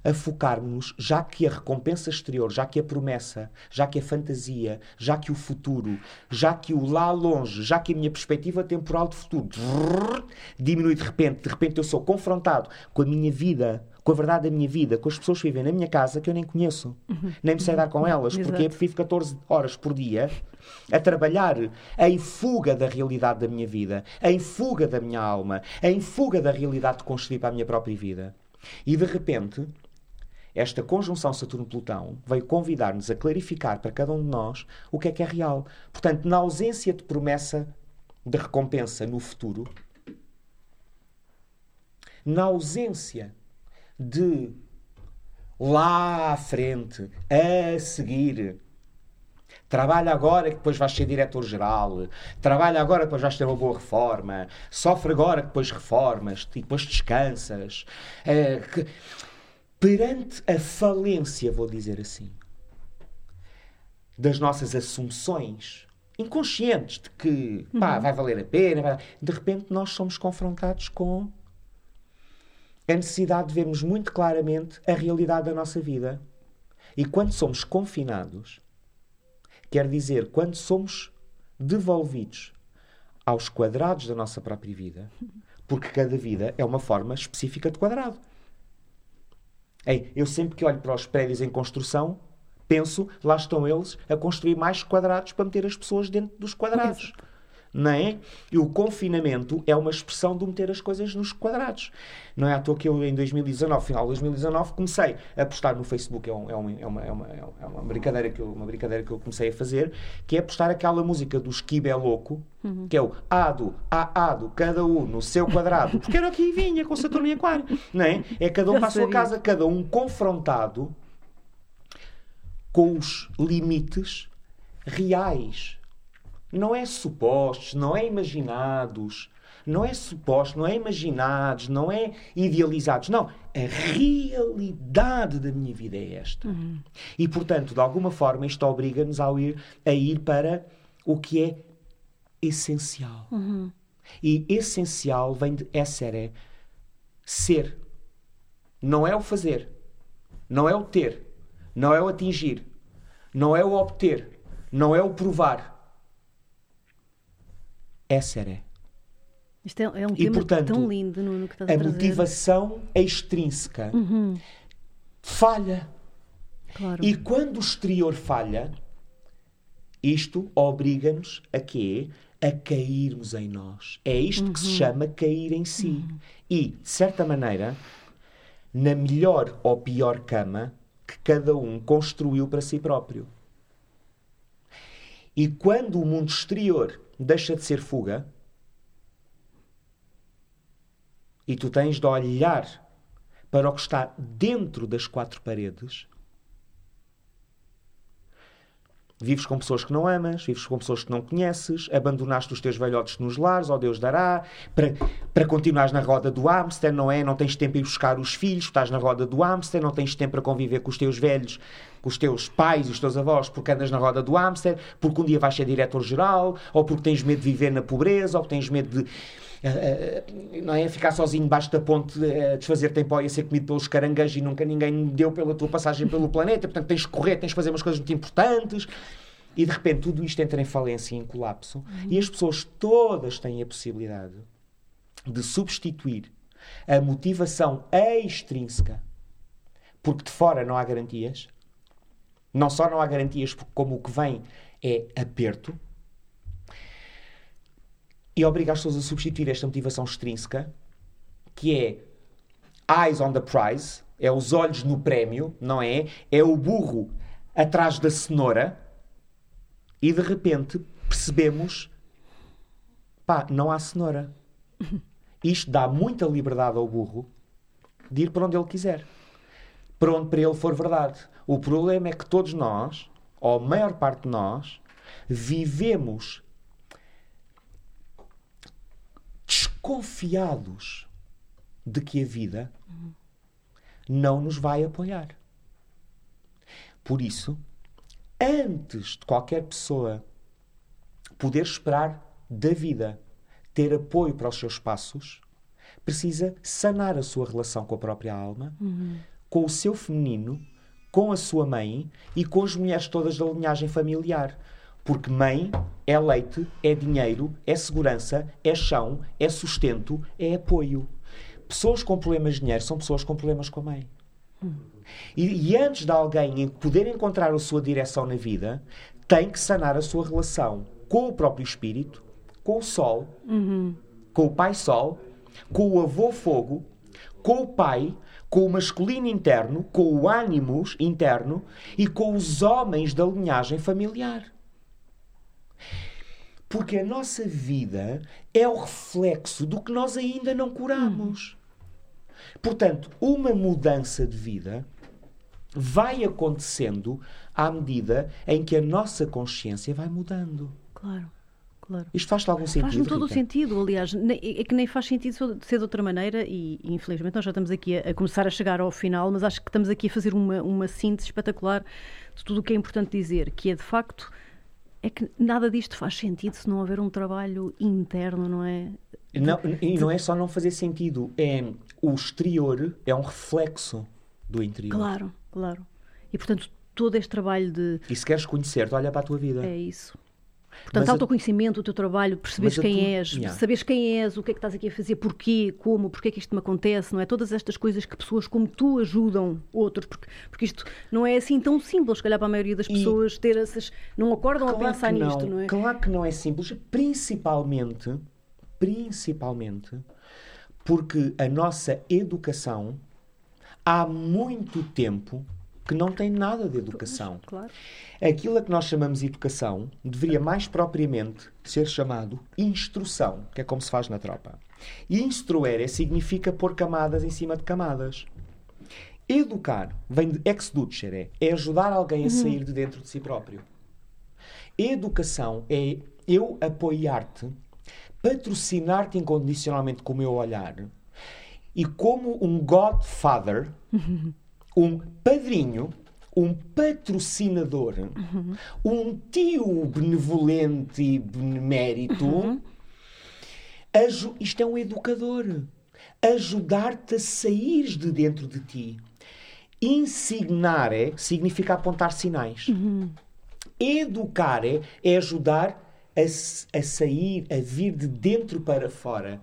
S2: a focarmos, já que a recompensa exterior, já que a promessa, já que a fantasia, já que o futuro, já que o lá longe, já que a minha perspectiva temporal de futuro diminui de repente, de repente eu sou confrontado com a minha vida, com a verdade da minha vida, com as pessoas que vivem na minha casa que eu nem conheço, uhum. nem me sei dar com uhum. elas, porque Exato. vivo 14 horas por dia a trabalhar em fuga da realidade da minha vida, em fuga da minha alma, em fuga da realidade que construí para a minha própria vida. E de repente esta conjunção Saturno-Plutão veio convidar-nos a clarificar para cada um de nós o que é que é real. Portanto, na ausência de promessa de recompensa no futuro, na ausência de lá à frente, a seguir, Trabalha agora que depois vais ser diretor-geral. Trabalha agora que depois vais ter uma boa reforma. Sofre agora que depois reformas e depois descansas. É, que... Perante a falência, vou dizer assim, das nossas assunções inconscientes de que pá, uhum. vai valer a pena, de repente nós somos confrontados com a necessidade de vermos muito claramente a realidade da nossa vida. E quando somos confinados, Quer dizer, quando somos devolvidos aos quadrados da nossa própria vida, porque cada vida é uma forma específica de quadrado. Ei, eu sempre que olho para os prédios em construção, penso, lá estão eles a construir mais quadrados para meter as pessoas dentro dos quadrados não é? E o confinamento é uma expressão de meter as coisas nos quadrados. Não é à toa que eu, em 2019, final de 2019, comecei a postar no Facebook. É, um, é, um, é, uma, é, uma, é uma, brincadeira que eu, uma brincadeira que eu comecei a fazer, que é postar aquela música do Skib é Louco, uhum. que é o Ado, A, Ado, cada um no seu quadrado, porque era o que vinha com Saturno e Aquário, não é? É cada um para a sua casa, cada um confrontado com os limites reais não é supostos, não é imaginados, não é supostos, não é imaginados, não é idealizados. Não, a realidade da minha vida é esta. Uhum. E, portanto, de alguma forma, isto obriga-nos a ir, a ir para o que é essencial. Uhum. E essencial vem de essere, ser. Não é o fazer, não é o ter, não é o atingir, não é o obter, não é o provar essere.
S1: Isto é, é um e, tema portanto, tão lindo no, que estás a,
S2: a motivação extrínseca uhum. falha. Claro. E quando o exterior falha, isto obriga-nos a quê? A cairmos em nós. É isto uhum. que se uhum. chama cair em si. Uhum. E, de certa maneira, na melhor ou pior cama que cada um construiu para si próprio. E quando o mundo exterior deixa de ser fuga e tu tens de olhar para o que está dentro das quatro paredes. Vives com pessoas que não amas, vives com pessoas que não conheces, abandonaste os teus velhotes nos lares, ó Deus dará, para, para continuares na roda do hamster, não é? Não tens tempo para ir buscar os filhos, estás na roda do hamster, não tens tempo para conviver com os teus velhos com os teus pais e os teus avós porque andas na roda do hamster, porque um dia vais ser diretor-geral, ou porque tens medo de viver na pobreza, ou porque tens medo de. Uh, uh, não é? Ficar sozinho debaixo da ponte, uh, desfazer tempo e ser comido pelos caranguejos e nunca ninguém deu pela tua passagem pelo planeta. Portanto, tens que correr, tens que fazer umas coisas muito importantes. E de repente tudo isto entra em falência e em colapso. Uhum. E as pessoas todas têm a possibilidade de substituir a motivação extrínseca, porque de fora não há garantias, não só não há garantias, porque como o que vem é aperto, e obriga as pessoas a substituir esta motivação extrínseca, que é eyes on the prize, é os olhos no prémio, não é? É o burro atrás da cenoura, e de repente percebemos, pá, não há cenoura. [LAUGHS] Isto dá muita liberdade ao burro de ir para onde ele quiser. Para onde para ele for verdade. O problema é que todos nós, ou a maior parte de nós, vivemos desconfiados de que a vida não nos vai apoiar. Por isso, antes de qualquer pessoa poder esperar da vida ter apoio para os seus passos, precisa sanar a sua relação com a própria alma, uhum. com o seu feminino com a sua mãe e com as mulheres todas da linhagem familiar. Porque mãe é leite, é dinheiro, é segurança, é chão, é sustento, é apoio. Pessoas com problemas de dinheiro são pessoas com problemas com a mãe. E, e antes de alguém poder encontrar a sua direção na vida, tem que sanar a sua relação com o próprio espírito, com o sol, uhum. com o pai sol, com o avô fogo, com o pai, com o masculino interno, com o ânimos interno e com os homens da linhagem familiar. Porque a nossa vida é o reflexo do que nós ainda não curamos. Portanto, uma mudança de vida vai acontecendo à medida em que a nossa consciência vai mudando.
S1: Claro. Claro.
S2: Isto faz-te algum sentido?
S1: Faz-me todo o sentido, aliás, é que nem faz sentido ser de outra maneira e, e, infelizmente nós já estamos aqui a, a começar a chegar ao final, mas acho que estamos aqui a fazer uma, uma síntese espetacular de tudo o que é importante dizer, que é de facto é que nada disto faz sentido se não houver um trabalho interno, não é?
S2: Não, e não é só não fazer sentido, é o exterior é um reflexo do interior.
S1: Claro, claro. E portanto todo este trabalho de
S2: E se queres conhecer-te, olha para a tua vida.
S1: é isso. Portanto,
S2: Mas a-
S1: autoconhecimento, o teu trabalho, perceberes
S2: a
S1: quem
S2: tua-
S1: és,
S2: Yeah.
S1: saberes quem és, o que é que estás aqui a fazer, porquê, como, porquê é que isto me acontece, não é? Todas estas coisas que pessoas como tu ajudam outros, porque, porque isto não é assim tão simples, se calhar para a maioria das
S2: E-
S1: pessoas ter essas. não acordam a
S2: Claro
S1: pensar
S2: que
S1: nisto, não é?
S2: Claro que não é simples, principalmente, principalmente, porque a nossa educação há muito tempo que não tem nada de educação.
S1: Claro.
S2: Aquilo a que nós chamamos de educação deveria mais propriamente ser chamado instrução, que é como se faz na tropa. E instruere significa pôr camadas em cima de camadas. Educar vem de ex-ducere, é ajudar alguém a sair de dentro de si próprio. Educação é eu apoiar-te, patrocinar-te incondicionalmente com o meu olhar e como um godfather, [LAUGHS] um padrinho, um patrocinador, um tio benevolente e benemérito. aju- isto é um educador. Ajudar-te a sair de dentro de ti. Insignare significa apontar sinais. Educare é ajudar a, a sair, a vir de dentro para fora.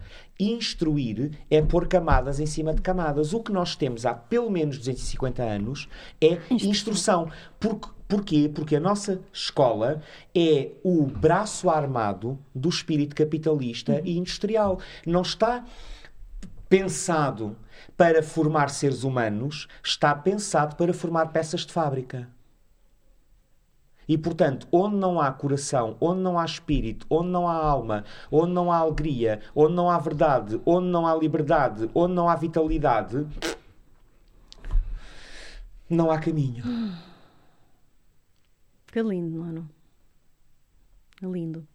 S2: Instruir é pôr camadas em cima de camadas. O que nós temos há pelo menos 250 anos é instrução. Porque, porquê? Porque a nossa escola é o braço armado do espírito capitalista e industrial. Não está pensado para formar seres humanos, está pensado para formar peças de fábrica. E, portanto, onde não há coração, onde não há espírito, onde não há alma, onde não há alegria, onde não há verdade, onde não há liberdade, onde não há vitalidade, não há caminho.
S1: Que lindo, mano. É lindo.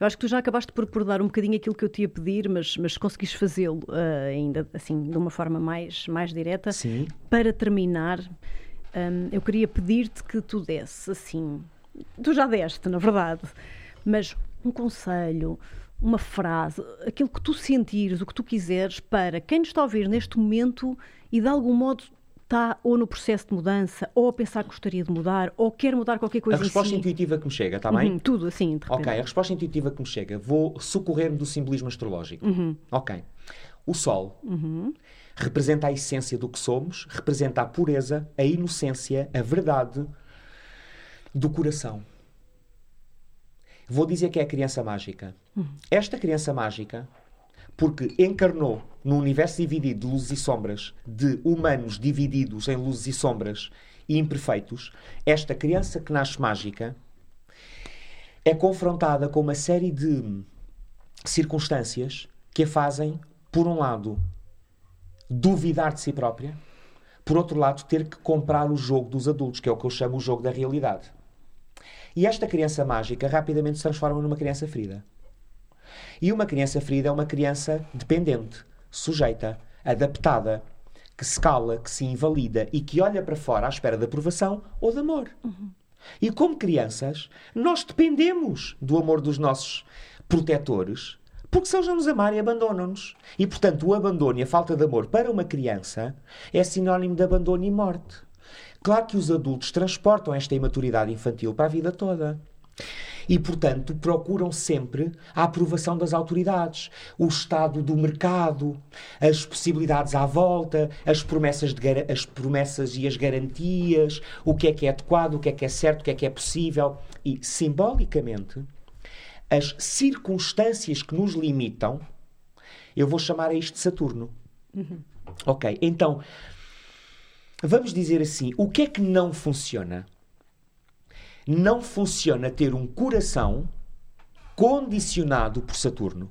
S1: Eu acho que tu já acabaste por, por dar um bocadinho aquilo que eu te ia pedir, mas, mas conseguiste fazê-lo ah, ainda assim de uma forma mais, mais direta.
S2: Sim.
S1: Para terminar, hum, eu queria pedir-te que tu desse assim. Tu já deste, na verdade, mas um conselho, uma frase, aquilo que tu sentires, o que tu quiseres, para quem nos está a ouvir neste momento e de algum modo está ou no processo de mudança, ou a pensar que gostaria de mudar, ou quer mudar qualquer
S2: A
S1: coisa
S2: resposta
S1: em si.
S2: intuitiva que me chega, está bem?
S1: Uhum, tudo assim, de repente.
S2: Ok, a resposta intuitiva que me chega. Vou socorrer-me do simbolismo astrológico.
S1: Uhum.
S2: Ok. O Sol representa a essência do que somos, representa a pureza, a inocência, a verdade do coração. Vou dizer que é a criança mágica. Esta criança mágica, porque encarnou num universo dividido de luzes e sombras, de humanos divididos em luzes e sombras e imperfeitos, esta criança que nasce mágica é confrontada com uma série de circunstâncias que a fazem, por um lado, duvidar de si própria, por outro lado, ter que comprar o jogo dos adultos, que é o que eu chamo o jogo da realidade. E esta criança mágica rapidamente se transforma numa criança ferida. E uma criança ferida é uma criança dependente, sujeita, adaptada, que se cala, que se invalida e que olha para fora à espera de aprovação ou de amor. E como crianças, nós dependemos do amor dos nossos protetores, porque se eles não nos amarem, abandonam-nos. E, portanto, o abandono e a falta de amor para uma criança é sinónimo de abandono e morte. Claro que os adultos transportam esta imaturidade infantil para a vida toda. E, portanto, procuram sempre a aprovação das autoridades, o estado do mercado, as possibilidades à volta, as promessas, de, as promessas e as garantias, o que é que é adequado, o que é que é certo, o que é que é possível. E, simbolicamente, as circunstâncias que nos limitam, eu vou chamar a isto de Saturno. Ok, então vamos dizer assim: o que é que não funciona? Não funciona ter um coração condicionado por Saturno.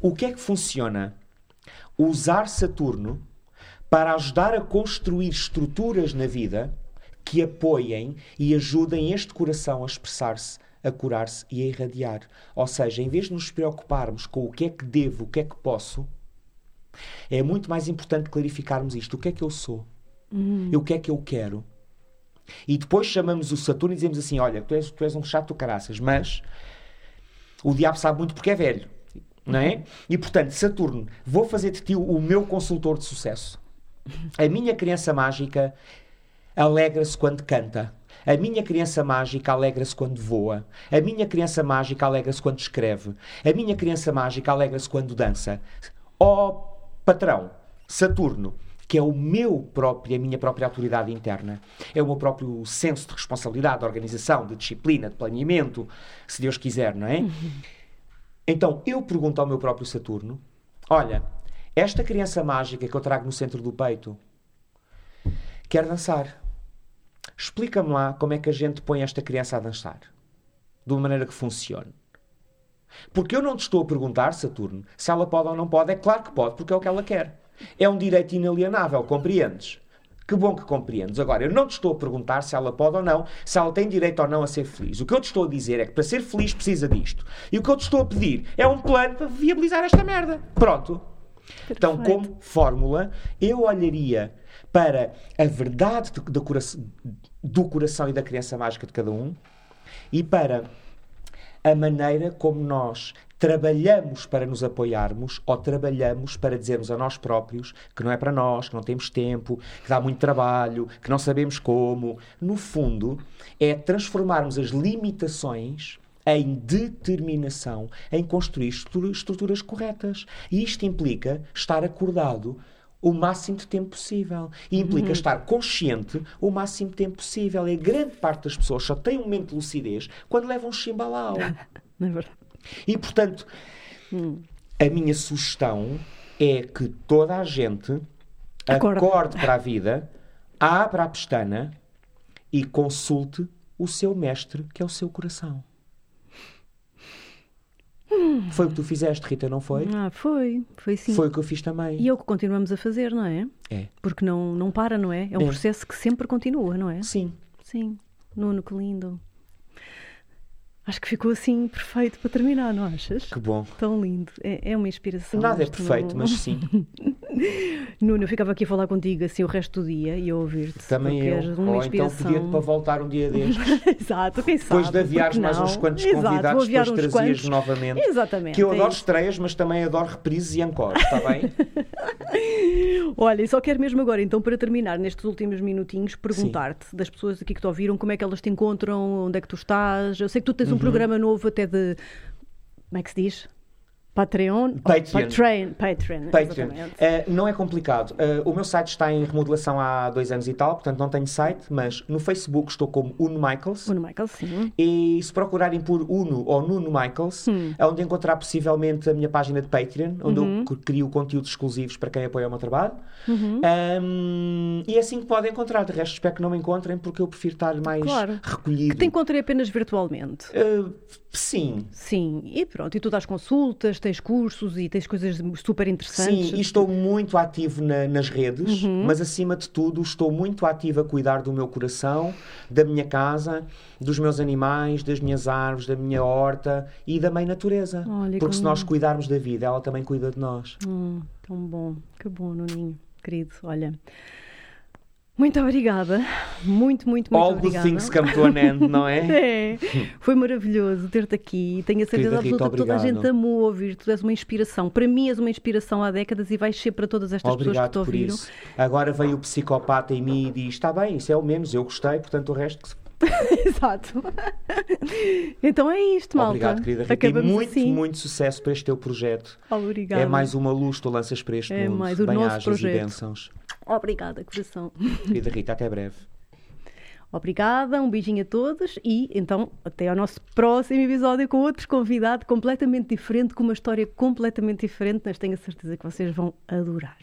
S2: O que é que funciona? Usar Saturno para ajudar a construir estruturas na vida que apoiem e ajudem este coração a expressar-se, a curar-se e a irradiar. Ou seja, em vez de nos preocuparmos com o que é que devo, o que é que posso, é muito mais importante clarificarmos isto. O que é que eu sou? E o que é que eu quero? E depois chamamos o Saturno e dizemos assim: Olha, tu és, tu és um chato do caraças, mas o diabo sabe muito porque é velho. Não é? E portanto, Saturno, vou fazer de ti o meu consultor de sucesso. A minha criança mágica alegra-se quando canta. A minha criança mágica alegra-se quando voa. A minha criança mágica alegra-se quando escreve. A minha criança mágica alegra-se quando dança. Ó oh, patrão, Saturno, que é o meu próprio, a minha própria autoridade interna. É o meu próprio senso de responsabilidade, de organização, de disciplina, de planeamento, se Deus quiser, não é? Então, eu pergunto ao meu próprio Saturno: olha, esta criança mágica que eu trago no centro do peito quer dançar. Explica-me lá como é que a gente põe esta criança a dançar. De uma maneira que funcione. Porque eu não te estou a perguntar, Saturno, se ela pode ou não pode. É claro que pode, porque é o que ela quer. É um direito inalienável, compreendes? Que bom que compreendes. Agora, eu não te estou a perguntar se ela pode ou não, se ela tem direito ou não a ser feliz. O que eu te estou a dizer é que para ser feliz precisa disto. E o que eu te estou a pedir é um plano para viabilizar esta merda. Pronto. Perfeito. Então, como fórmula, eu olharia para a verdade do, coração, do coração e da criança mágica de cada um e para a maneira como nós trabalhamos para nos apoiarmos ou trabalhamos para dizermos a nós próprios que não é para nós, que não temos tempo, que dá muito trabalho, que não sabemos como. No fundo, é transformarmos as limitações em determinação, em construir estruturas corretas. E isto implica estar acordado o máximo de tempo possível. E implica uhum. estar consciente o máximo de tempo possível. E a grande parte das pessoas só tem um momento de lucidez quando levam um chimbalau. [LAUGHS]
S1: Não é verdade.
S2: E, portanto, hum. a minha sugestão é que toda a gente Acorda. acorde para a vida, abra a pestana e consulte o seu mestre, que é o seu coração. Hum. Foi o que tu fizeste, Rita, não foi?
S1: Ah, foi, foi sim.
S2: Foi o que eu fiz também.
S1: E é o que continuamos a fazer, não é?
S2: É.
S1: Porque não, não para, não é? É um é. processo que sempre continua, não é?
S2: Sim.
S1: Sim. Nuno, que lindo. Acho que ficou assim perfeito para terminar, não achas?
S2: Que bom.
S1: Tão lindo. É, é uma inspiração.
S2: Nada é perfeito, mas sim. [LAUGHS]
S1: Nuno, eu ficava aqui a falar contigo assim o resto do dia e a ouvir-te.
S2: Também eu. Uma Ou inspiração... então pedir-te para voltar um dia destes. [LAUGHS]
S1: Exato, quem sabe.
S2: Depois de aviares mais uns quantos Exato, convidados, depois trazias quantos... novamente.
S1: Exatamente.
S2: Que eu é adoro estreias, mas também adoro reprises e encore, está bem? [LAUGHS]
S1: Olha, e só quero mesmo agora, então, para terminar, nestes últimos minutinhos, perguntar-te das pessoas aqui que te ouviram, como é que elas te encontram, onde é que tu estás. Eu sei que tu tens um uhum. programa novo até de. Como é que se diz? Patreon?
S2: Patreon.
S1: Patreon. Patreon,
S2: Patreon. Uh, não é complicado. Uh, o meu site está em remodelação há dois anos e tal, portanto não tenho site, mas no Facebook estou como Uno Michaels.
S1: Uno Michaels, sim.
S2: E se procurarem por Uno ou Nuno Michaels, hum. é onde encontrar possivelmente a minha página de Patreon, onde uhum. eu crio conteúdos exclusivos para quem apoia o meu trabalho. Uhum. Um, e é assim que podem encontrar. De resto, espero que não me encontrem, porque eu prefiro estar mais claro. recolhido.
S1: Que te encontrei apenas virtualmente.
S2: Uh, sim.
S1: Sim. E pronto. E tu dás consultas, tens cursos e tens coisas super interessantes.
S2: Sim, e estou muito ativo na, nas redes, uhum. mas acima de tudo estou muito ativo a cuidar do meu coração, da minha casa, dos meus animais, das minhas árvores, da minha horta e da mãe natureza. Olha, Porque se nós cuidarmos da vida, ela também cuida de nós.
S1: Hum, tão bom, que bom, Nuninho, querido. Olha. Muito obrigada. Muito, muito, muito
S2: All
S1: obrigada.
S2: All the things come to an end, não é? [LAUGHS]
S1: é. Foi maravilhoso ter-te aqui. Tenho a certeza absoluta que toda a gente amou ouvir. Tu és uma inspiração. Para mim és uma inspiração há décadas e vais ser para todas estas
S2: obrigado
S1: pessoas que te ouviram.
S2: Isso. Agora veio o psicopata em mim e diz: está bem, isso é o menos, eu gostei, portanto o resto [LAUGHS]
S1: Exato. então é isto, malta.
S2: Obrigado, querida Rita. E muito, assim. muito sucesso para este teu projeto.
S1: Obrigada.
S2: É mais uma luz que tu lanças para este é mundo. É mais o nosso projeto. e bênçãos.
S1: Obrigada, coração. [LAUGHS]
S2: Querida Rita, até breve.
S1: Obrigada, um beijinho a todos e então até ao nosso próximo episódio com outro convidado completamente diferente, com uma história completamente diferente, mas tenho a certeza que vocês vão adorar.